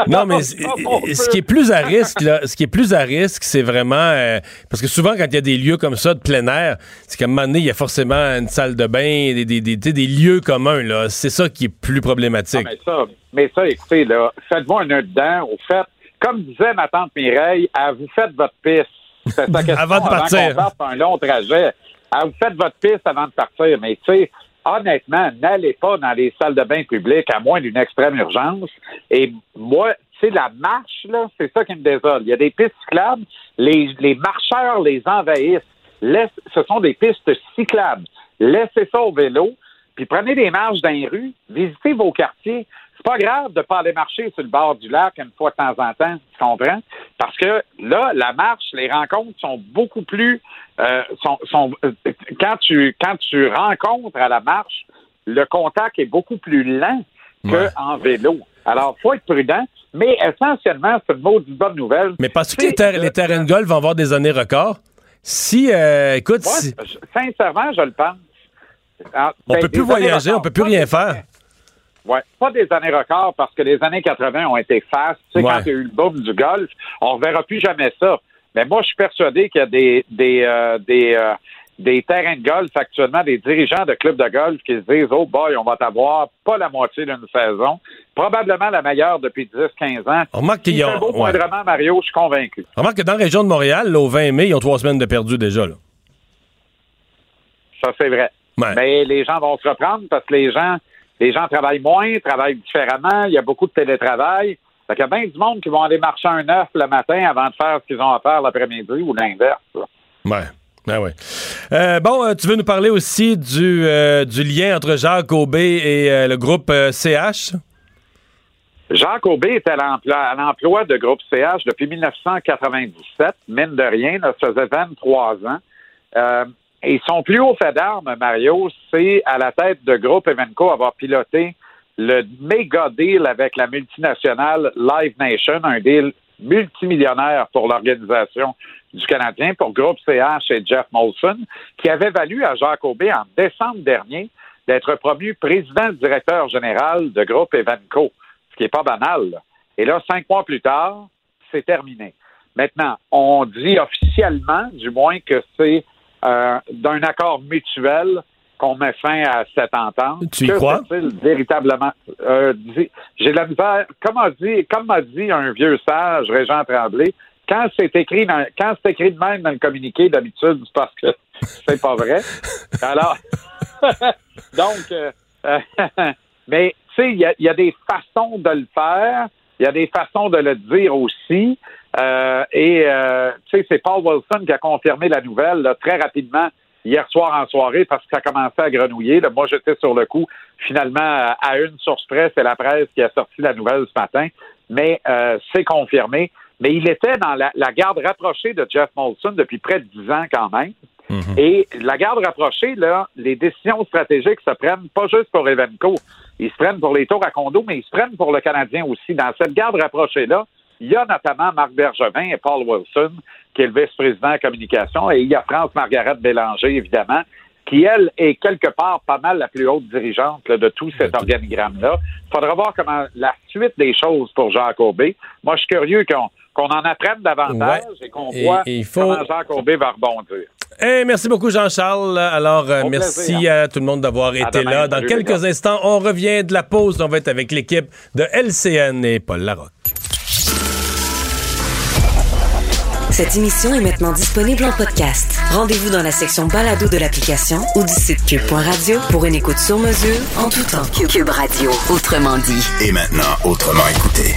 Non, mais ce qui est plus à risque, là, ce qui est plus à risque, c'est vraiment euh, parce que souvent quand il y a des lieux comme ça de plein air, c'est qu'à un moment donné, il y a forcément une salle de bain, des, des, des, des lieux communs. Là, c'est ça qui est plus problématique. Ah, mais ça, mais ça, écoutez, là, faites-vous un nœud dedans. Au fait, comme disait ma tante Mireille, à vous faites votre piste. C'est sa question Avant de partir. qu'on parte un long trajet. À vous faites votre piste avant de partir. Mais tu sais, honnêtement, n'allez pas dans les salles de bain publiques à moins d'une extrême urgence. Et moi, tu sais, la marche, là, c'est ça qui me désole. Il y a des pistes cyclables, les, les marcheurs les envahissent. Laisse- ce sont des pistes cyclables. Laissez ça au vélo, puis prenez des marches dans les rues, visitez vos quartiers. C'est pas grave de pas aller marcher sur le bord du lac une fois de temps en temps, tu comprends? Parce que là, la marche, les rencontres sont beaucoup plus euh, sont, sont euh, quand tu quand tu rencontres à la marche, le contact est beaucoup plus lent qu'en vélo. Alors, faut être prudent, mais essentiellement, c'est une maudite bonne nouvelle. Mais parce que les, ter- les terrains de golf vont avoir des années records? Si, euh, écoute, si- sincèrement, je le pense. Ah, on ben, peut plus voyager, on peut plus rien faire. Ouais, pas des années records parce que les années 80 ont été fast. Tu sais, Ouais. quand il y a eu le boom du golf, on reverra plus jamais ça. Mais moi, je suis persuadé qu'il y a des des euh, des euh, des terrains de golf actuellement, des dirigeants de clubs de golf qui se disent Oh boy, on va t'avoir pas la moitié d'une saison, probablement la meilleure depuis 10-15 ans. Remarque qu'il y a- un beau ouais. moindrement, Mario, je suis convaincu. Remarque que dans la région de Montréal, là, au 20 mai, ils ont trois semaines de perdu déjà. Là. Ça, c'est vrai. Ouais. Mais les gens vont se reprendre parce que les gens, les gens travaillent moins, travaillent différemment. Il y a beaucoup de télétravail. Fait qu'il y a bien du monde qui vont aller marcher un œuf le matin avant de faire ce qu'ils ont à faire l'après-midi ou l'inverse. Ouais. Ah ouais. Euh, bon, euh, tu veux nous parler aussi du, euh, du lien entre Jacques Aubé et euh, le groupe CH? Jacques Aubé est à l'emploi, à l'emploi de groupe CH depuis 1997. Mine de rien, là, ça faisait 23 ans. Et son plus haut fait d'armes, Mario, c'est à la tête de groupe Evenco avoir piloté le méga deal avec la multinationale Live Nation, un deal multimillionnaire pour l'organisation du Canadien, pour Groupe CH et Jeff Molson, qui avait valu à Jacques Aubé en décembre dernier d'être promu président directeur général de Groupe Evenco, ce qui n'est pas banal. Et là, cinq mois plus tard, c'est terminé. Maintenant, on dit officiellement, du moins, que c'est euh, d'un accord mutuel qu'on met fin à cette entente. Tu y Que crois? véritablement? Euh, J'ai la misère. Comme a dit, comme dit un vieux sage, Régent Tremblay, quand c'est écrit dans- quand c'est écrit de même dans le communiqué, d'habitude, c'est parce que c'est pas vrai. Alors, donc, euh, mais tu sais, il y a, il y a des façons de le faire, il y a des façons de le dire aussi. Euh, et euh, tu sais, c'est Paul Wilson qui a confirmé la nouvelle là, très rapidement hier soir en soirée parce que ça commençait à grenouiller. Là. Moi, j'étais sur le coup. Finalement, à- une source près, c'est la presse qui a sorti la nouvelle ce matin. Mais euh, c'est confirmé. Mais il était dans la, la garde rapprochée de Jeff Molson depuis près de dix ans quand même. Et la garde rapprochée, là, les décisions stratégiques se prennent pas juste pour Evenco. Ils se prennent pour les tours à condo, mais ils se prennent pour le Canadien aussi. Dans cette garde rapprochée-là, il y a notamment Marc Bergevin et Paul Wilson, qui est le vice-président de communication, et il y a France-Margaret Bélanger, évidemment, qui, elle, est quelque part pas mal la plus haute dirigeante là, de tout cet organigramme-là. Il faudra voir comment la suite des choses pour Jacques Aubé. Moi, je suis curieux qu'on en apprenne davantage Ouais. et qu'on Et- voit et il faut- comment Jacques Aubé va rebondir. Merci beaucoup, Jean-Charles. Alors, euh, merci plaisir. à tout le monde d'avoir été demain. là. Dans quelques instants, on revient de la pause. On va être avec l'équipe de LCN et Paul Larocque. Cette émission est maintenant disponible en podcast. Rendez-vous dans la section balado de l'application ou du site cube.radio pour une écoute sur mesure en tout temps. Cube Radio, autrement dit. Et maintenant, autrement écouté.